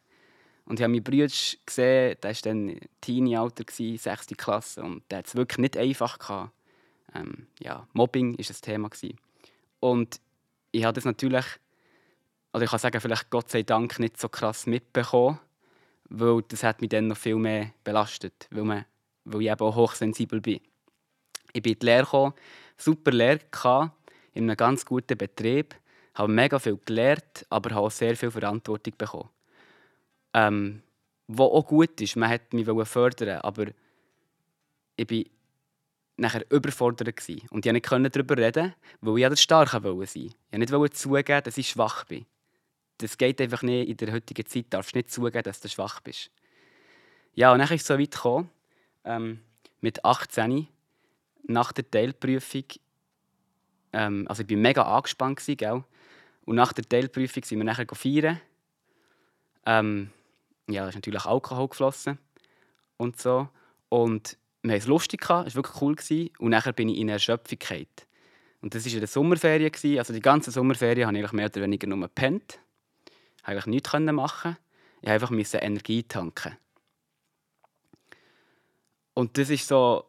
[SPEAKER 5] Und ich habe meinen Bruder gesehen, der war dann Teenie-Alter, 6. Klasse, und der hat es wirklich nicht einfach. Ähm, ja, Mobbing war ein Thema. Gewesen. Und ich habe das natürlich oder ich kann sagen, vielleicht Gott sei Dank nicht so krass mitbekommen, weil das hat mich dann noch viel mehr belastet, weil, man, weil ich eben auch hochsensibel bin. Ich bin in die Lehre gekommen, super Lehre gehabt, in einem ganz guten Betrieb, habe mega viel gelernt, aber habe auch sehr viel Verantwortung bekommen. Ähm, was auch gut ist, man hat mich fördern aber ich war nachher überfordert und ich konnte nicht darüber reden, weil ich das Starke sein wollte. Ich wollte nicht zugeben, dass ich schwach bin das geht einfach nicht. In der heutigen Zeit darfst du nicht zugeben, dass du schwach bist. Ja, und dann ist es so weit gekommen, ähm, mit 18, nach der Teilprüfung, ähm, also ich war mega angespannt, gell? Und nach der Teilprüfung sind wir nachher feiern. Ähm, ja, da ist natürlich Alkohol geflossen und so. Und wir hatten es lustig, es war wirklich cool. Gewesen. Und nachher bin ich in Erschöpfigkeit. Und das war in der Sommerferien. Also die ganze Sommerferien habe ich mehr oder weniger nur gepennt eigentlich nichts machen. Ich musste einfach Energie tanken. Und das war so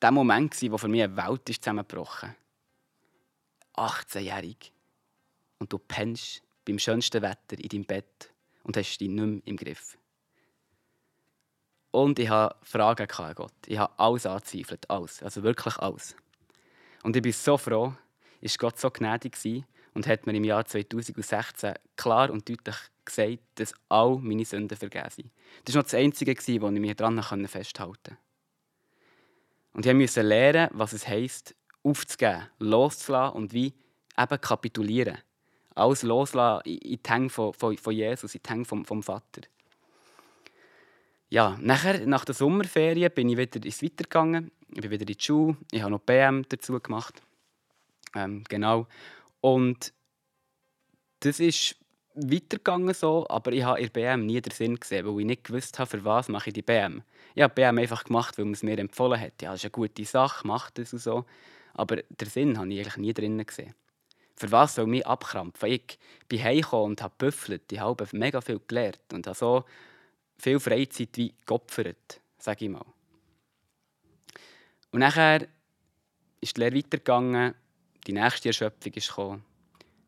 [SPEAKER 5] der Moment, wo für mich eine Welt zusammengebrochen ist. 18-jährig. Und du pennst beim schönsten Wetter in deinem Bett und hast dich nicht mehr im Griff. Und ich hatte Fragen an Gott. Ich habe alles angezweifelt. Alles. Also wirklich alles. Und ich bin so froh, ist Gott so gnädig war und hat mir im Jahr 2016 klar und deutlich gesagt, dass all meine Sünden vergeben sind. Das war noch das Einzige, wo ich mich daran festhalten konnte. Und ich musste lernen, was es heisst, aufzugeben, loszulassen und wie eben kapitulieren. Alles loslassen in die Hände von, von, von Jesus, in die Hände vom, vom Vater. Ja, nachher, nach der Sommerferien bin ich wieder ins Weitergegangen. Ich bin wieder in die Schule. Ich habe noch BM dazu gemacht. Ähm, genau. Und das ist weitergegangen so, aber ich habe in der BM nie den Sinn gesehen, weil ich nicht gewusst habe, für was mache ich die BM. Ich habe BM einfach gemacht, weil man es mir empfohlen hat. Ja, das ist eine gute Sache, mach das und so. Aber den Sinn habe ich eigentlich nie drin gesehen. Für was soll mich abkrampfen? Ich bin heimgekommen und habe büffelt. Ich habe mega viel gelernt und habe so viel Freizeit wie geopfert, sage ich mal. Und nachher ist die Lehre weitergegangen, die nächste Erschöpfung ist gekommen,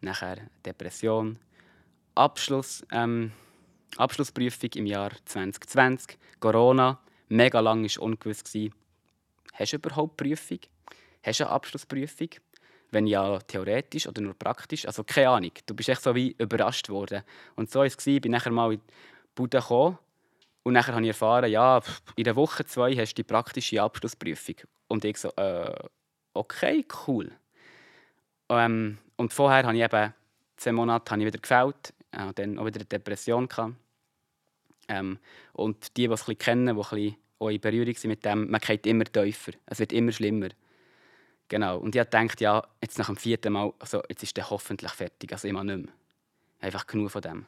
[SPEAKER 5] nachher Depression, Abschluss, ähm, Abschlussprüfung im Jahr 2020, Corona, mega lang war ungewiss. Hast du überhaupt Prüfung? Hast du eine Abschlussprüfung? Wenn ja, theoretisch oder nur praktisch? Also keine Ahnung. Du bist echt so wie überrascht worden. Und so war es. Ich bin nachher mal in die Bude gekommen und nachher habe ich erfahren, ja, in der Woche zwei hast du die praktische Abschlussprüfung. Und ich so, äh, okay, cool. Ähm, und vorher habe ich eben zehn Monate habe ich wieder gefällt, äh, dann auch wieder eine Depression. Ähm, und die, die es kennen, die auch in Berührung sind mit dem, man geht immer tiefer, es wird immer schlimmer. Genau. Und ich habe gedacht, ja, jetzt nach dem vierten Mal, also jetzt ist der hoffentlich fertig, also immer nicht mehr. Einfach genug von dem.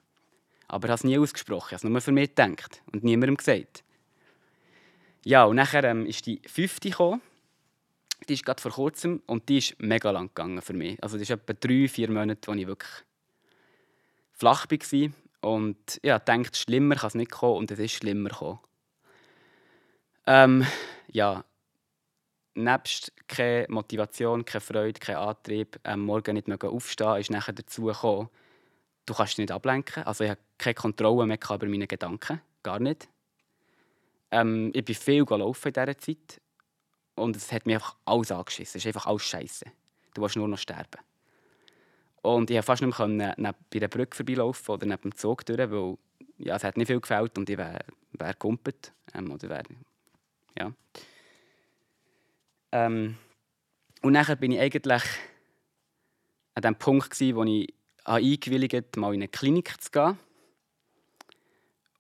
[SPEAKER 5] Aber ich habe es nie ausgesprochen, ich habe es nur für mich gedacht und niemandem gesagt. Ja, und nachher ähm, ist die fünfte gekommen. Die ist gerade vor kurzem und die ist mega lang gegangen für mich. Also das ist etwa drei, vier Monate, wo ich wirklich flach war. Und ja, denkt, schlimmer kann es nicht kommen und es ist schlimmer gekommen. Ähm, ja, nebst keine Motivation, keine Freude, kein Antrieb, am Morgen nicht mehr aufstehen, ist nachher dazu gekommen, du kannst dich nicht ablenken. Also ich habe keine Kontrolle mehr über meine Gedanken, gar nicht. Ähm, ich bin viel gelaufen in dieser Zeit und es hat mir einfach alles angeschissen. Es ist einfach alles Scheiße. Du willst nur noch sterben. Und ich konnte fast nicht mehr neben, bei der Brücke vorbeilaufen oder neben dem Zug durch, weil ja, es hat nicht viel gefällt und ich wäre wär gekumpelt. Ähm, oder wär, ja. Ähm, und nachher bin ich eigentlich an dem Punkt, gewesen, wo ich eingewilligt mal in eine Klinik zu gehen.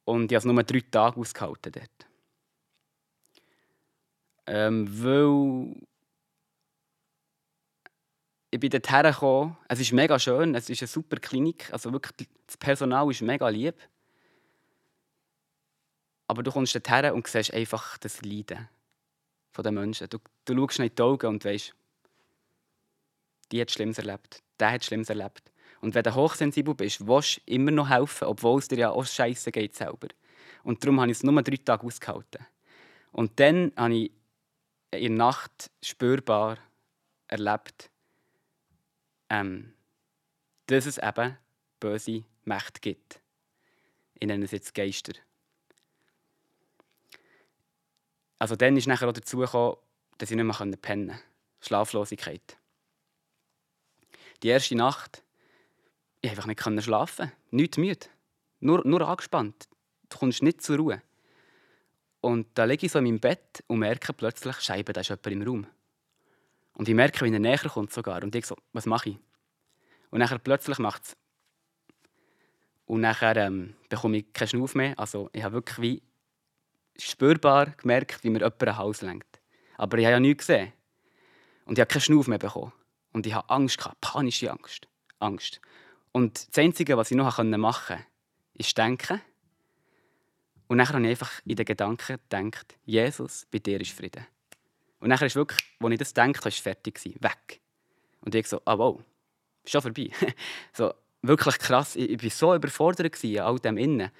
[SPEAKER 5] Und ich habe es nur drei Tage ausgehalten dort. Ähm, weil ich bin dort hergekommen. Es ist mega schön, es ist eine super Klinik. Also wirklich, das Personal ist mega lieb. Aber du kommst dort her und siehst einfach das Leiden der Menschen. Du, du schaust in die Augen und weißt, die hat Schlimmes erlebt, der hat Schlimmes erlebt. Und wenn du hochsensibel bist, willst du immer noch helfen, obwohl es dir ja auch scheiße geht selber. Und darum habe ich es nur drei Tage ausgehalten. Und dann habe ich in der Nacht spürbar erlebt, ähm, dass es eben böse Mächte gibt. Ich nenne es Geister. Also dann ist nachher auch dazu gekommen, dass ich nicht mehr pennen konnte. Schlaflosigkeit. Die erste Nacht, ich einfach nicht schlafen. Nicht müde. Nur, nur angespannt. Du kommst nicht zur Ruhe. Und da liege ich so in meinem Bett und merke plötzlich, Scheibe, da ist jemand im Raum. Und ich merke, wie er näher kommt sogar. Und ich so, was mache ich? Und nachher plötzlich macht es. Und nachher ähm, bekomme ich keinen Schnuff mehr. Also ich habe wirklich wie spürbar gemerkt, wie mir jemand ein Haus lenkt. Aber ich habe ja nichts gesehen. Und ich habe keinen Schnuff mehr bekommen. Und ich hatte Angst, panische Angst. Angst. Und das Einzige, was ich noch machen konnte, ist denken. Und dann habe ich einfach in den Gedanken gedacht, Jesus, bei dir ist Frieden. Und dann ist wirklich, als ich das denke, ist es fertig weg. Und ich so, ah wow, schon vorbei. so, wirklich krass, ich war so überfordert in all dem Innen.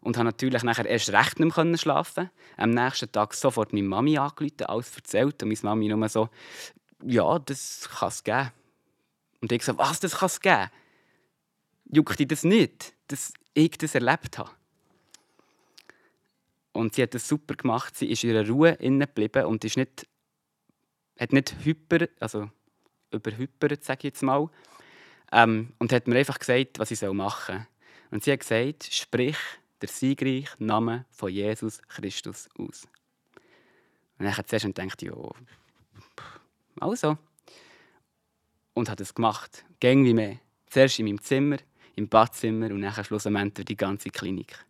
[SPEAKER 5] Und habe natürlich nachher erst recht nicht mehr schlafen Am nächsten Tag sofort meine Mami angerufen, alles erzählt. Und meine Mami nur so, ja, das kann es geben. Und ich so, was, das kann es geben? Juckt dich das nicht, dass ich das erlebt habe? Und sie hat das super gemacht. Sie ist in ihrer Ruhe geblieben und ist nicht, hat nicht hyper, also überhypert, sage ich jetzt mal. Ähm, und hat mir einfach gesagt, was ich machen soll. Und sie hat gesagt, sprich der siegreiche Name von Jesus Christus aus. Und ich habe zuerst gedacht, ja, also. Und hat es gemacht. Gäng wie mehr. Zuerst in meinem Zimmer, im Badzimmer und dann schlussendlich die ganze Klinik.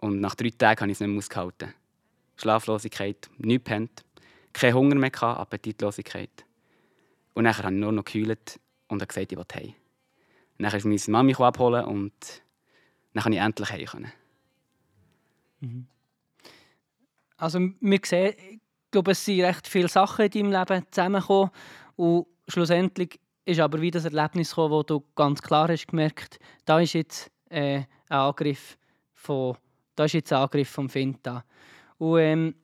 [SPEAKER 5] Und nach drei Tagen habe ich es nicht mehr ausgehalten. Schlaflosigkeit, nichts pennt, kein Hunger mehr, Appetitlosigkeit. Und dann habe ich nur noch geheult und gesagt, ich will heim. Dann ist meine Mami abholen und dann konnte ich endlich heim.
[SPEAKER 2] Mhm. Also wir sehen, ich glaube, es sind recht viele Sachen in deinem Leben zusammengekommen und schlussendlich ist aber wieder das Erlebnis gekommen, wo du ganz klar hast gemerkt, da ist jetzt äh, ein Angriff von, da ist jetzt ein Angriff vom Finta. Und ähm,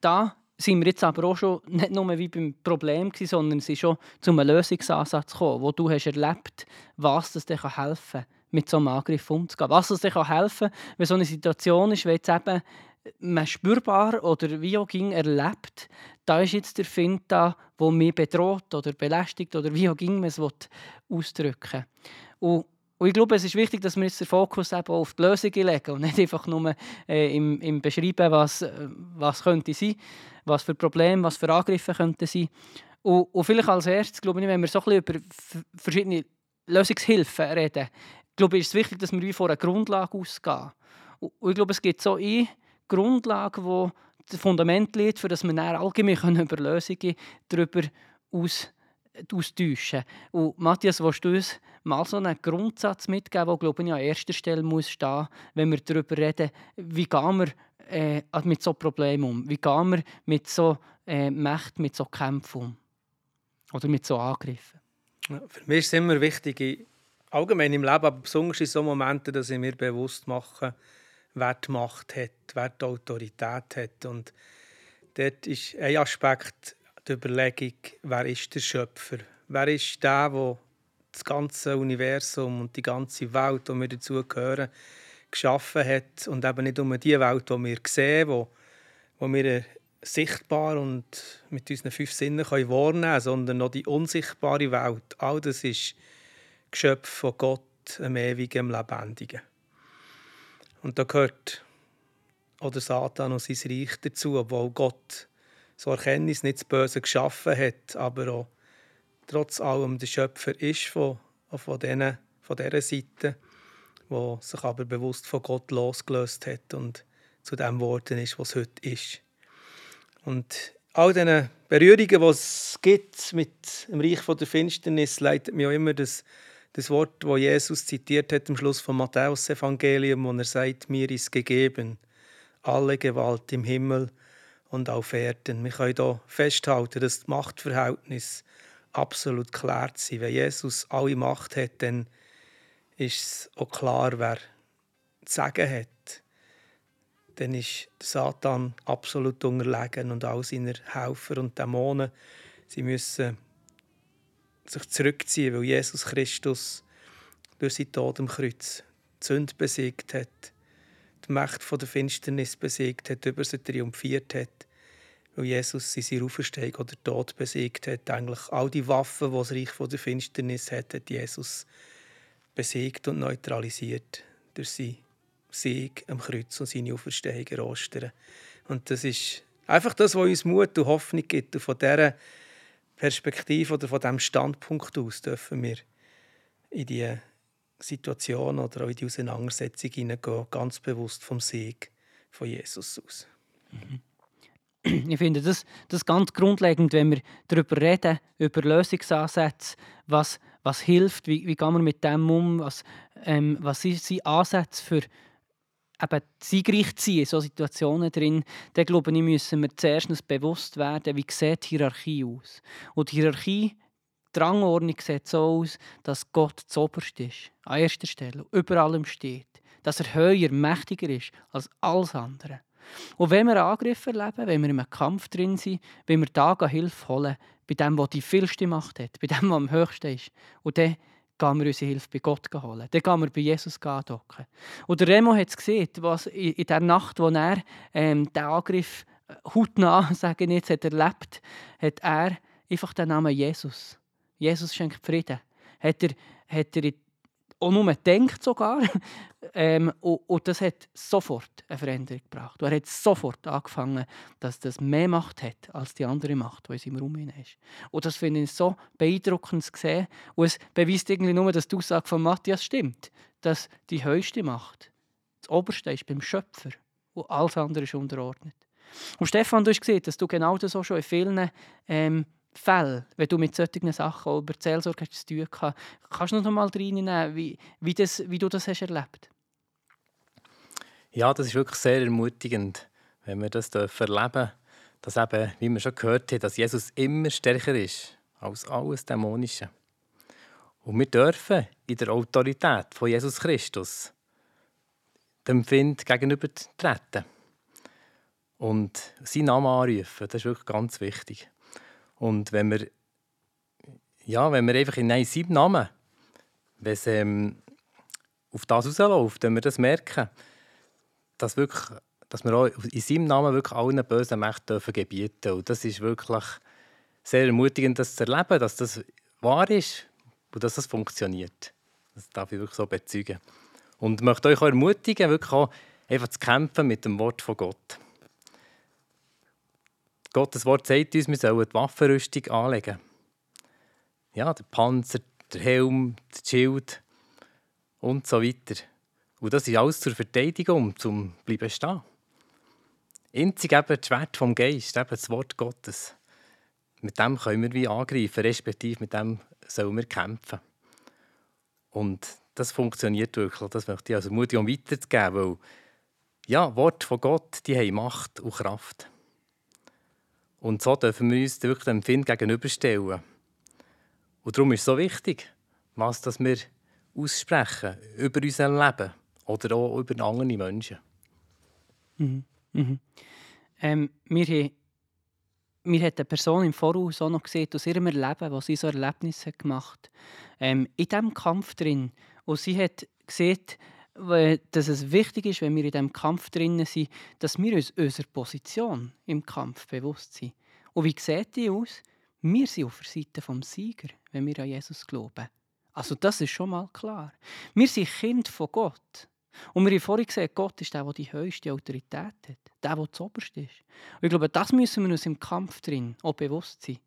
[SPEAKER 2] da sind wir jetzt aber auch schon nicht nur wie beim Problem gewesen, sondern ist schon zu einem Lösungsansatz gekommen, wo du hast erlebt, was dir helfen kann, mit so einem Angriff umzugehen. Was das dir helfen kann, wenn so eine Situation ist, wie jetzt eben man spürbar oder wie auch ging erlebt, da ist jetzt der Find da, der mich bedroht oder belästigt oder wie auch ging man es ausdrücken und, und ich glaube, es ist wichtig, dass wir jetzt den Fokus eben auf die Lösungen legen und nicht einfach nur äh, im, im Beschreiben, was, äh, was könnte sein, was für Probleme, was für Angriffe könnten sein. Und, und vielleicht als erstes, glaube ich, wenn wir so ein bisschen über verschiedene Lösungshilfen reden, glaube ich, ist es wichtig, dass wir wie von einer Grundlage ausgehen. Und, und ich glaube, es gibt so eine Grundlage, die das Fundament liegt, für das wir dann allgemein über Lösungen darüber aus, austauschen Und Matthias, willst du uns mal so einen Grundsatz mitgeben, der glaube ich, an erster Stelle muss stehen wenn wir darüber reden, wie gehen wir äh, mit so Problemen um? Wie gehen wir mit so äh, Mächten, mit so Kämpfen um? Oder mit so Angriffen?
[SPEAKER 3] Ja, für mich ist es immer wichtig, allgemein im Leben, aber besonders in so Momenten, dass ich mir bewusst mache, wer die Macht hat, wer die Autorität hat. Und dort ist ein Aspekt die Überlegung, wer ist der Schöpfer? Wer ist der, der das ganze Universum und die ganze Welt, die wir dazugehören, geschaffen hat und eben nicht nur die Welt, die wir sehen, wo, wo wir sichtbar und mit unseren fünf Sinnen können wahrnehmen können, sondern noch die unsichtbare Welt. All das ist Geschöpf von Gott, einem ewigen, lebendigen. Und da gehört oder Satan und sein Reich dazu, obwohl Gott so Erkenntnis nicht das Böse geschaffen hat, aber auch trotz allem der Schöpfer ist von, von, denen, von dieser Seite, wo sich aber bewusst von Gott losgelöst hat und zu dem geworden ist, was heute ist. Und all diese Berührungen, die es gibt mit dem Reich der Finsternis, leitet mir auch immer das das Wort, wo Jesus zitiert hat am Schluss vom Matthäus-Evangelium, wo er sagt, mir ist gegeben alle Gewalt im Himmel und auf Erden. Wir können hier festhalten, dass das Machtverhältnis absolut klar sind. Wenn Jesus alle Macht hat, dann ist es auch klar, wer zu sagen hat. Dann ist Satan absolut unterlegen und all seine Helfer und Dämonen, sie müssen sich zurückziehen, weil Jesus Christus durch seinen Tod am Kreuz die Sünde besiegt hat, die Macht von der Finsternis besiegt hat, über sie triumphiert hat, weil Jesus in seiner Auferstehung oder Tod besiegt hat. Eigentlich all die Waffen, die das Reich von der Finsternis hat, hat Jesus besiegt und neutralisiert durch seinen Sieg am Kreuz und seine Auferstehung in Ostern. Und das ist einfach das, was uns Mut und Hoffnung gibt. Und von dieser Perspektive oder von diesem Standpunkt aus dürfen wir in die Situation oder auch in die Auseinandersetzung hineingehen, ganz bewusst vom Sieg von Jesus aus.
[SPEAKER 2] Ich finde das, das ganz grundlegend, wenn wir darüber reden, über Lösungsansätze, was, was hilft, wie, wie gehen wir mit dem um, was, ähm, was sind Ansätze für, eben siegreich zu sein in solchen Situationen drin, dann glaube ich, müssen wir zuerst bewusst werden, wie sieht Hierarchie aus. Und Hierarchie, die Rangordnung sieht so aus, dass Gott zoberst ist, an erster Stelle, über allem steht. Dass er höher, mächtiger ist als alles andere. Und wenn wir Angriffe erleben, wenn wir in einem Kampf drin sind, wenn wir da Hilfe holen, bei dem, der die vielste Macht hat, bei dem, der am höchsten ist, und dann gehen wir unsere Hilfe bei Gott holen. Dann gehen wir bei Jesus andocken. Und der Remo hat es gesehen, was in, der Nacht, wo er ähm, den Angriff äh, hautnah, sage ich jetzt, hat erlebt, hat er einfach den Namen Jesus. Jesus schenkt Frieden. Hat er, hat er auch nur denkt sogar. ähm, und, und, das hat sofort eine Veränderung gebracht. Und er hat sofort angefangen, dass das mehr Macht hat als die andere Macht, die in seinem Raum ist. Und das finde ich so beeindruckend zu sehen. Und es beweist irgendwie nur, dass die Aussage von Matthias stimmt. Dass die höchste Macht, das Oberste ist beim Schöpfer. Und alles andere ist unterordnet. Und Stefan, du hast gesehen, dass du genau das auch schon in vielen ähm, Fälle, wenn du mit solchen Sachen über die Seelsorge zu tun hast, kannst du noch mal reinnehmen, wie, wie, das, wie du das hast erlebt
[SPEAKER 4] Ja, das ist wirklich sehr ermutigend, wenn wir das erleben dass eben, wie wir schon gehört haben, dass Jesus immer stärker ist als alles Dämonische. Und wir dürfen in der Autorität von Jesus Christus dem Find gegenüber treten und seinen Namen anrufen. Das ist wirklich ganz wichtig. Und wenn wir, ja, wenn wir einfach in seinem Namen, wenn es ähm, auf das rausläuft, wenn wir das merken, dass, wirklich, dass wir auch in seinem Namen wirklich allen bösen Mächten dürfen gebieten Und das ist wirklich sehr ermutigend, das zu erleben, dass das wahr ist und dass das funktioniert. Das darf ich wirklich so bezeugen. Und ich möchte euch auch ermutigen, wirklich auch einfach zu kämpfen mit dem Wort von Gott. Gottes Wort sagt uns, wir sollen die Waffenrüstung anlegen. Ja, der Panzer, der Helm, das Schild und so weiter. Und das ist alles zur Verteidigung, zum bleiben stehen. Einzig eben das Schwert vom Geist, eben das Wort Gottes. Mit dem können wir wie angreifen, respektive mit dem sollen wir kämpfen. Und das funktioniert wirklich. Das möchte ich also mutig um weiterzugeben, weil ja, Worte von Gott, die haben Macht und Kraft. Und so dürfen wir uns wirklich dem Find gegenüberstellen. Und darum ist es so wichtig, was das wir aussprechen über unser Leben oder auch über andere Menschen.
[SPEAKER 2] Mhm. Mhm. Ähm, wir, haben, wir hat eine Person im Voraus auch noch gesehen, aus ihrem Erleben, was sie so Erlebnisse gemacht hat. Ähm, in diesem Kampf drin. Und sie hat gesehen, dass es wichtig ist, wenn wir in diesem Kampf drinnen sind, dass wir uns unserer Position im Kampf bewusst sind. Und wie sieht die aus? Wir sind auf der Seite des Sieger, wenn wir an Jesus glauben. Also das ist schon mal klar. Wir sind Kind von Gott. Und wir haben vorhin gesehen, Gott ist der, der die höchste Autorität hat. Der, der das Oberste ist. Und ich glaube, das müssen wir uns im Kampf drin auch bewusst sein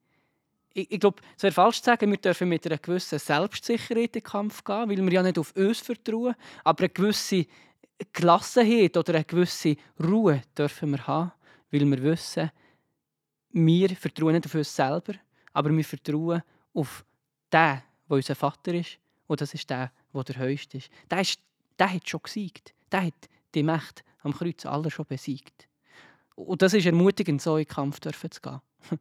[SPEAKER 2] ich, ich glaube, es wäre falsch zu sagen, wir dürfen mit einer gewissen Selbstsicherheit in den Kampf gehen, weil wir ja nicht auf uns vertrauen, aber eine gewisse Gelassenheit oder eine gewisse Ruhe dürfen wir haben, weil wir wissen, wir vertrauen nicht auf uns selber, aber wir vertrauen auf den, der unser Vater ist und das ist der, der der Höchste ist. Der, ist, der hat schon gesiegt. Der hat die Macht am Kreuz alle schon besiegt. Und das ist ermutigend, so in den Kampf zu gehen.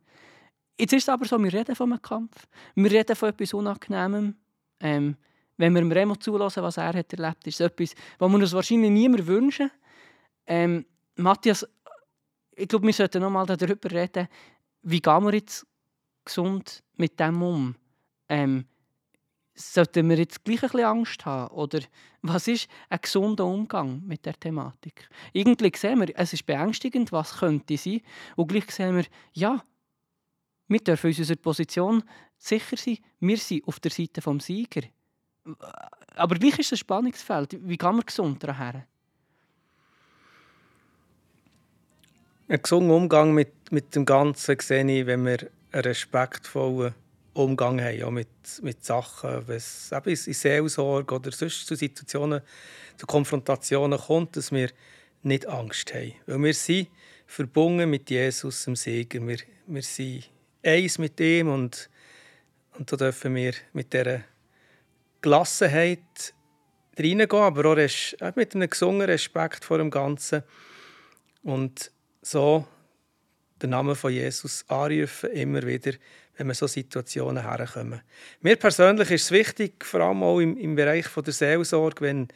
[SPEAKER 2] Jetzt ist es aber so, wir reden von einem Kampf. Wir reden von etwas Unangenehmem. Ähm, wenn wir Remo zulassen, was er hat erlebt, ist es etwas, was wir uns wahrscheinlich niemand wünschen. Ähm, Matthias, ich glaube, wir sollten noch mal darüber reden, wie gehen wir jetzt gesund mit dem um? Ähm, sollten wir jetzt gleich ein bisschen Angst haben? Oder was ist ein gesunder Umgang mit der Thematik? Irgendwie sehen wir, es ist beängstigend, was könnte sein. Und gleich sehen wir, ja, wir dürfen uns unserer Position sicher sein. Wir sind auf der Seite des Sieger. Aber gleich ist ein Spannungsfeld. Wie kann man gesund daher?
[SPEAKER 3] Ein gesunder Umgang mit, mit dem Ganzen sehe ich, wenn wir einen respektvollen Umgang haben, auch mit, mit Sachen, wenn es in Seelsorge oder sonst zu Situationen, zu Konfrontationen kommt, dass wir nicht Angst haben. Weil wir sind verbunden mit Jesus, dem Sieger. Wir, wir sind eins mit ihm und, und da dürfen wir mit dieser Gelassenheit reingehen, aber auch mit einem gesungenen Respekt vor dem Ganzen und so den Namen von Jesus anrufen, immer wieder, wenn wir so Situationen herkommen. Mir persönlich ist es wichtig, vor allem auch im, im Bereich von der Seelsorge, wenn,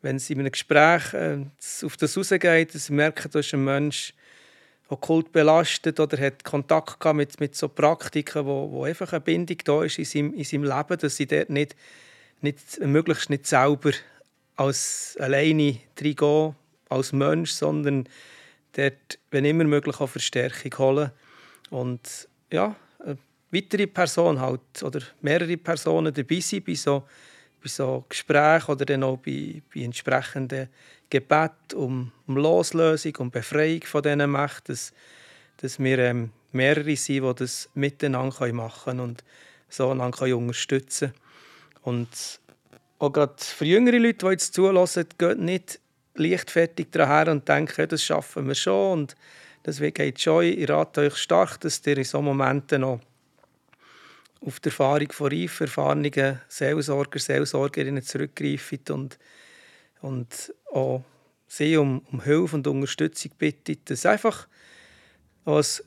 [SPEAKER 3] wenn es in einem Gespräch äh, auf das rausgeht, dass ich merke, da ist ein Mensch, okkult belastet oder hat Kontakt gehabt mit, mit so Praktiken, wo, wo einfach eine Bindung da ist in seinem, in seinem Leben, dass sie dort nicht, nicht, möglichst nicht selber als alleine reingehen, als Mensch, sondern dort, wenn immer möglich, auch Verstärkung holen. Und ja, eine weitere Person halt, oder mehrere Personen dabei sind bei so, bei so Gesprächen oder dann auch bei, bei entsprechenden Gebet um, um Loslösung, um Befreiung von diesen Mächten, dass, dass wir ähm, mehrere sind, die das miteinander machen können und so einander unterstützen können. Und auch gerade für jüngere Leute, die jetzt zulassen, geht nicht leichtfertig daher und denken, das schaffen wir schon und das geht schon. Ich rate euch stark, dass ihr in solchen Momenten noch auf die Erfahrung von reif erfahrenen Seelsorger, Seelsorgerinnen zurückgreift und, und auch sie um, um Hilfe und Unterstützung bittet, dass einfach was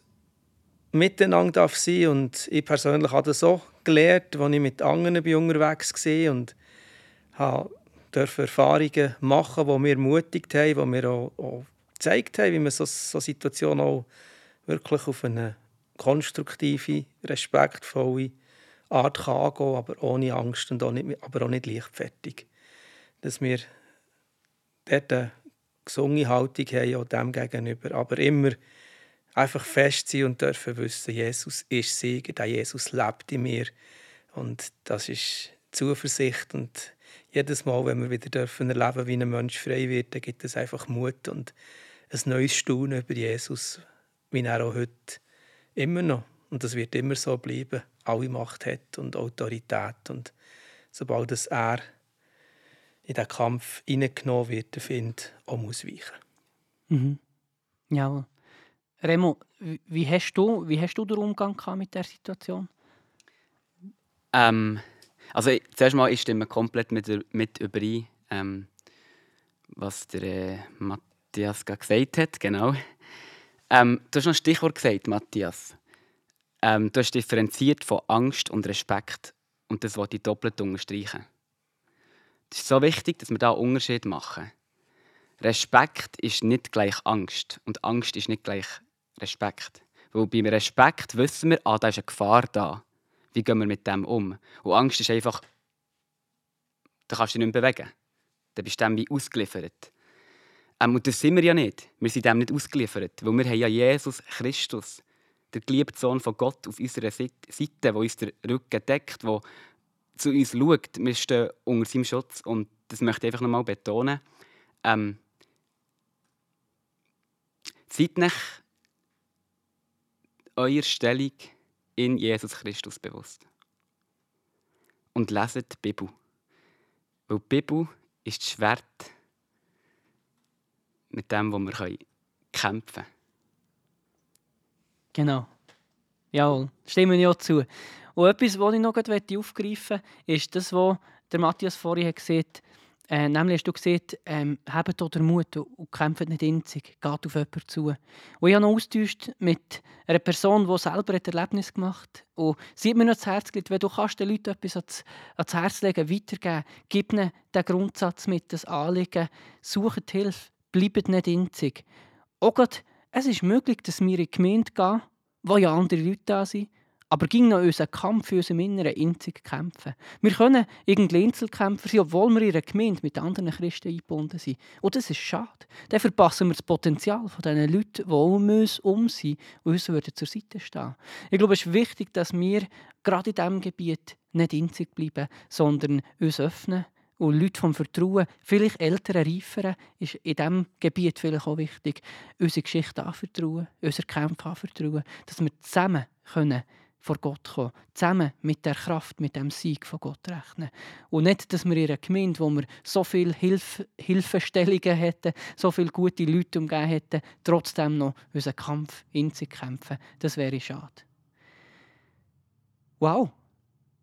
[SPEAKER 3] miteinander darf sein und ich persönlich habe das auch gelernt, als ich mit anderen unterwegs war und durfte Erfahrungen machen, die mir ermutigt haben, die mir auch, auch gezeigt haben, wie man so, so Situationen auch wirklich auf eine konstruktive, respektvolle Art kann angehen, aber ohne Angst und auch nicht, aber auch nicht leichtfertig. Dass wir dort eine gesunde Haltung haben, auch dem gegenüber, aber immer einfach fest sein und dürfen wissen, Jesus ist Sieger, der Jesus lebt in mir. Und das ist Zuversicht. Und jedes Mal, wenn wir wieder dürfen erleben, wie ein Mensch frei wird, dann gibt es einfach Mut und ein neues Staunen über Jesus, wie er auch heute immer noch. Und das wird immer so bleiben, alle Macht hat und Autorität. Und sobald es er in den Kampf hineingenommen wird, der Find auch muss weichen.
[SPEAKER 2] Mhm. Ja. Remo, wie hast du, wie hast du den Umgang mit der Situation?
[SPEAKER 5] Ähm, also zuerst mal, ich stimme komplett mit, mit überein, ähm, was der äh, Matthias gerade gesagt hat. Genau. Ähm, du hast noch ein Stichwort gesagt, Matthias. Ähm, du hast differenziert von Angst und Respekt. Und das wollte ich doppelt unterstreichen. Es ist so wichtig, dass wir da einen Unterschied machen. Respekt ist nicht gleich Angst und Angst ist nicht gleich Respekt. Weil beim Respekt wissen wir, ah, da ist eine Gefahr da. Wie gehen wir mit dem um? Und Angst ist einfach, da kannst du dich nicht mehr bewegen. Dann bist du dem wie ausgeliefert. Ähm, und das sind wir ja nicht. Wir sind dem nicht ausgeliefert, weil wir haben ja Jesus Christus, der geliebte Sohn von Gott, auf unserer Seite, der uns den Rücken deckt, der zu uns schaut. Wir stehen unter seinem Schutz und das möchte ich einfach nochmal betonen. Ähm, seid nicht eure Stellung in Jesus Christus bewusst. Und leset die Bibel. Weil die Bibel ist das Schwert, mit dem, wo wir kämpfen können.
[SPEAKER 2] Genau. Jawohl, stimmen ja zu. Und etwas, was ich noch aufgreifen möchte, ist das, was der Matthias vorhin gesagt hat, äh, nämlich hast du gesagt, ähm, habt oder Mut und kämpft nicht einzig, geht auf jemanden zu. Und ich habe noch mit einer Person, die selber ein Erlebnis gemacht hat. Und sie hat mir noch das Herz gelegt, wenn du kannst den Leuten etwas ans, ans Herz legen, weitergeben, gib ihnen den Grundsatz mit, das Anliegen, sucht Hilfe, bleibt nicht einzig. Auch gerade, es ist möglich, dass wir in die Gemeinde gehen, wo ja andere Leute da sind, aber ging noch unser Kampf für unserem Inneren einzig kämpfen. Wir können irgendwie Einzelkämpfer sein, obwohl wir in einer Gemeinde mit anderen Christen eingebunden sind. Und das ist schade. Dann verpassen wir das Potenzial von diesen Leuten, die um uns um sind und uns zur Seite stehen Ich glaube, es ist wichtig, dass wir gerade in diesem Gebiet nicht einzig bleiben, sondern uns öffnen und Leute vom Vertrauen, vielleicht ältere, reifere, ist in diesem Gebiet vielleicht auch wichtig, unsere Geschichte anvertrauen, unsere Kämpfe anvertrauen, dass wir zusammen können vor Gott kommen. Zusammen mit der Kraft, mit dem Sieg von Gott rechnen. Und nicht, dass wir in einer Gemeinde, wo wir so viele Hilf Hilfestellungen hätten, so viele gute Leute umgeben hätten, trotzdem noch unseren Kampf in sich kämpfen. Das wäre schade. Wow,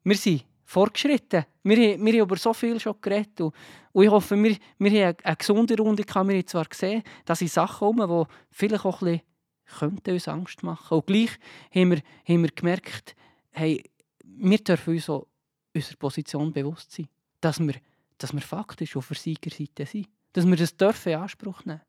[SPEAKER 2] wir sind fortgeschritten. Wir, wir haben über so viel schon geredet. Und, ich hoffe, wir, wir haben eine gesunde Runde. Wir haben zwar gesehen, dass sind Sachen herum, die vielleicht auch ein bisschen könnte uns Angst machen. Und gleich haben wir, haben wir gemerkt, hey, wir dürfen uns auch unserer Position bewusst sein, dass wir, dass wir faktisch auf der Siegerseite sind. Dass wir das dürfen in Anspruch nehmen.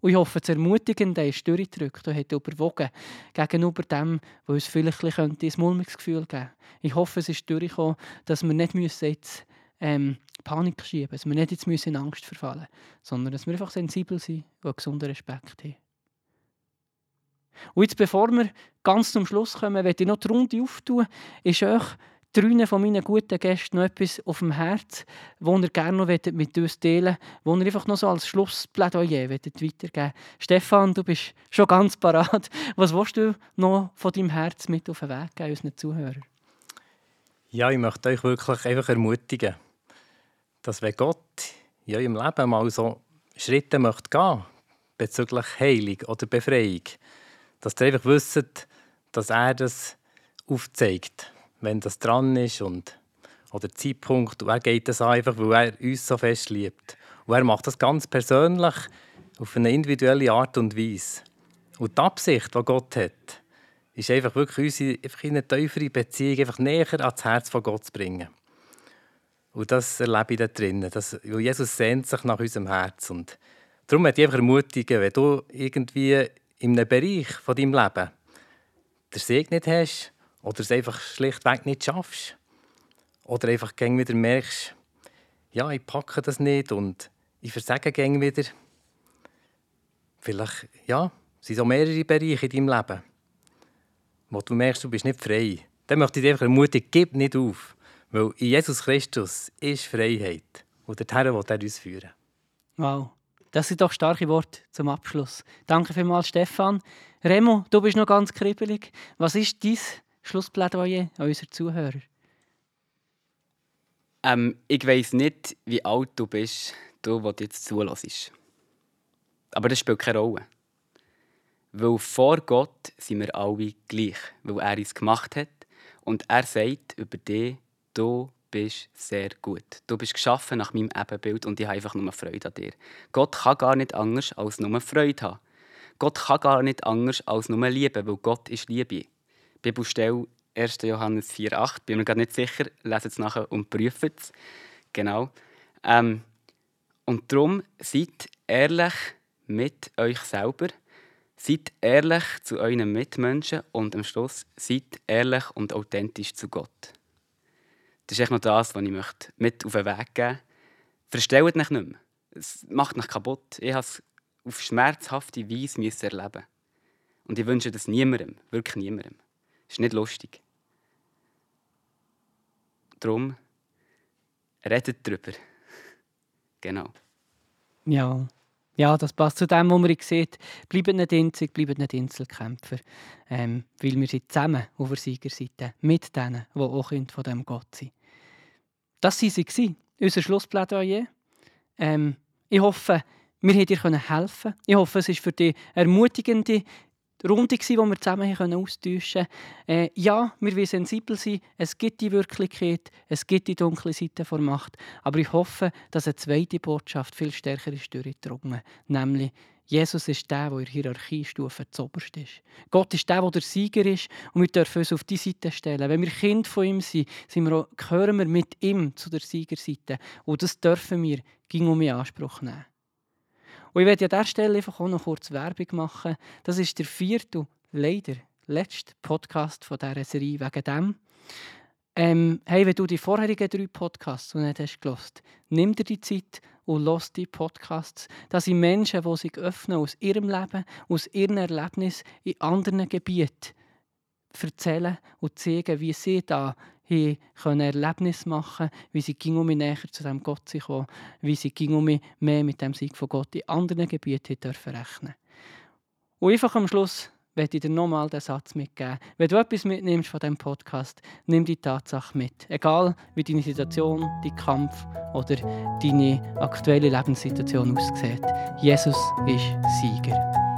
[SPEAKER 2] Und ich hoffe, das Ermutigende ist durchgedrückt und hat überwogen gegenüber dem, was uns vielleicht ein mulmiges Gefühl geben könnte. Ich hoffe, es ist durchgekommen, dass wir nicht müssen jetzt ähm, Panik schieben, dass wir nicht jetzt in Angst verfallen sondern dass wir einfach sensibel sind und einen gesunden Respekt haben. Und jetzt, bevor wir ganz zum Schluss kommen, möchte ich noch die Runde auftun. Ist euch drei von meinen guten Gästen noch etwas auf dem Herz, das ihr gerne noch mit uns teilen wollt, das ihr einfach noch so als Schlussplädoyer weitergeben Stefan, du bist schon ganz parat. Was willst du noch von deinem Herz mit auf den Weg geben, unseren Zuhörern?
[SPEAKER 4] Ja, ich möchte euch wirklich einfach ermutigen, dass wenn Gott in eurem Leben mal so Schritte möchte gehen bezüglich Heilung oder Befreiung, dass ihr einfach wisst, dass er das aufzeigt wenn das dran ist und oder Zeitpunkt. Und er geht das einfach, weil er uns so fest liebt. Und er macht das ganz persönlich auf eine individuelle Art und Weise. Und die Absicht, die Gott hat, ist einfach wirklich unsere einfach in eine tiefere Beziehung einfach näher ans Herz von Gott zu bringen. Und das erlebe ich da drinnen. Das, weil Jesus sehnt sich nach unserem Herz. Und darum möchte ich einfach ermutigen, wenn du irgendwie in einem Bereich von deinem Leben den Segen nicht hast, oder es einfach schlichtweg nicht schaffst. Oder einfach wieder merkst, ja, ich packe das nicht und ich versage gäng wieder. Vielleicht, ja, sind so mehrere Bereiche in deinem Leben, wo du merkst, du bist nicht frei. Dann möchte ich dich einfach ermutigen, gib nicht auf. Weil in Jesus Christus ist Freiheit. Und dorthin will er uns führen.
[SPEAKER 2] Wow, das sind doch starke Worte zum Abschluss. Danke vielmals, Stefan. Remo, du bist noch ganz kribbelig. Was ist dein Schlussplädoyer an unsere Zuhörer?
[SPEAKER 5] Ähm, ich weiss nicht, wie alt du bist, du, der jetzt zulässt. Aber das spielt keine Rolle. Weil vor Gott sind wir alle gleich, weil er uns gemacht hat. Und er sagt über dich, du bist sehr gut. Du bist geschaffen nach meinem Ebenbild und ich habe einfach nur Freude an dir. Gott kann gar nicht anders als nur Freude haben. Gott kann gar nicht anders als nur Liebe, weil Gott ist Liebe. Bibelstelle 1. Johannes 4,8. Bin mir gerade nicht sicher. Lest es nachher und prüft es. Genau. Ähm, und darum seid ehrlich mit euch selber. Seid ehrlich zu euren Mitmenschen und am Schluss seid ehrlich und authentisch zu Gott. Das ist echt noch das, was ich möchte mit auf den Weg geben möchte. Verstellt euch nicht mehr. Es macht euch kaputt. Ich habe es auf schmerzhafte Weise erleben Und ich wünsche das niemandem, wirklich niemandem. Ist nicht lustig. Darum redet darüber. genau.
[SPEAKER 2] Ja. Ja, das passt zu dem, was man sieht. Bleibt nicht einzig, bleibt nicht Inselkämpfer. Ähm, weil wir sind zusammen auf der Siegerseite. Mit denen, die auch von dem Gott sind. Das waren sie, unser Schlussplädoyer. Ähm, ich hoffe, wir haben dir helfen Ich hoffe, es ist für dich ermutigende Runde, die wir zusammen austauschen konnten. Äh, ja, wir wollen sensibel sein. Es gibt die Wirklichkeit, es gibt die dunkle Seite der Macht. Aber ich hoffe, dass eine zweite Botschaft viel stärker ist durchgedrungen. Nämlich, Jesus ist der, der in der Hierarchiestufe zuoberst ist. Gott ist der, der der Sieger ist und wir dürfen uns auf die Seite stellen. Wenn wir Kind von ihm sind, sind wir auch, gehören wir mit ihm zu der Siegerseite. Und das dürfen wir gegen um in Anspruch nehmen. Und ich werde an dieser Stelle einfach auch noch kurz Werbung machen. Das ist der vierte, leider letzte Podcast von dieser Serie wegen dem. Ähm, hey, wenn du die vorherigen drei Podcasts noch nicht hast gehört, nimm dir die Zeit und lass die Podcasts. Das sind Menschen, die sich öffnen aus ihrem Leben, aus ihren Erlebnissen in anderen Gebieten erzählen und zeigen, wie sie da können Erlebnis machen, wie sie ging um mich näher zu dem Gott sich wie sie ging um mehr mit dem Sieg von Gott in anderen Gebieten dürfen rechnen. Und einfach am Schluss werde ich dir nochmal den Satz mitgeben. Wenn du etwas mitnimmst von diesem Podcast, nimm die Tatsache mit. Egal wie deine Situation, dein Kampf oder deine aktuelle Lebenssituation aussieht. Jesus ist Sieger.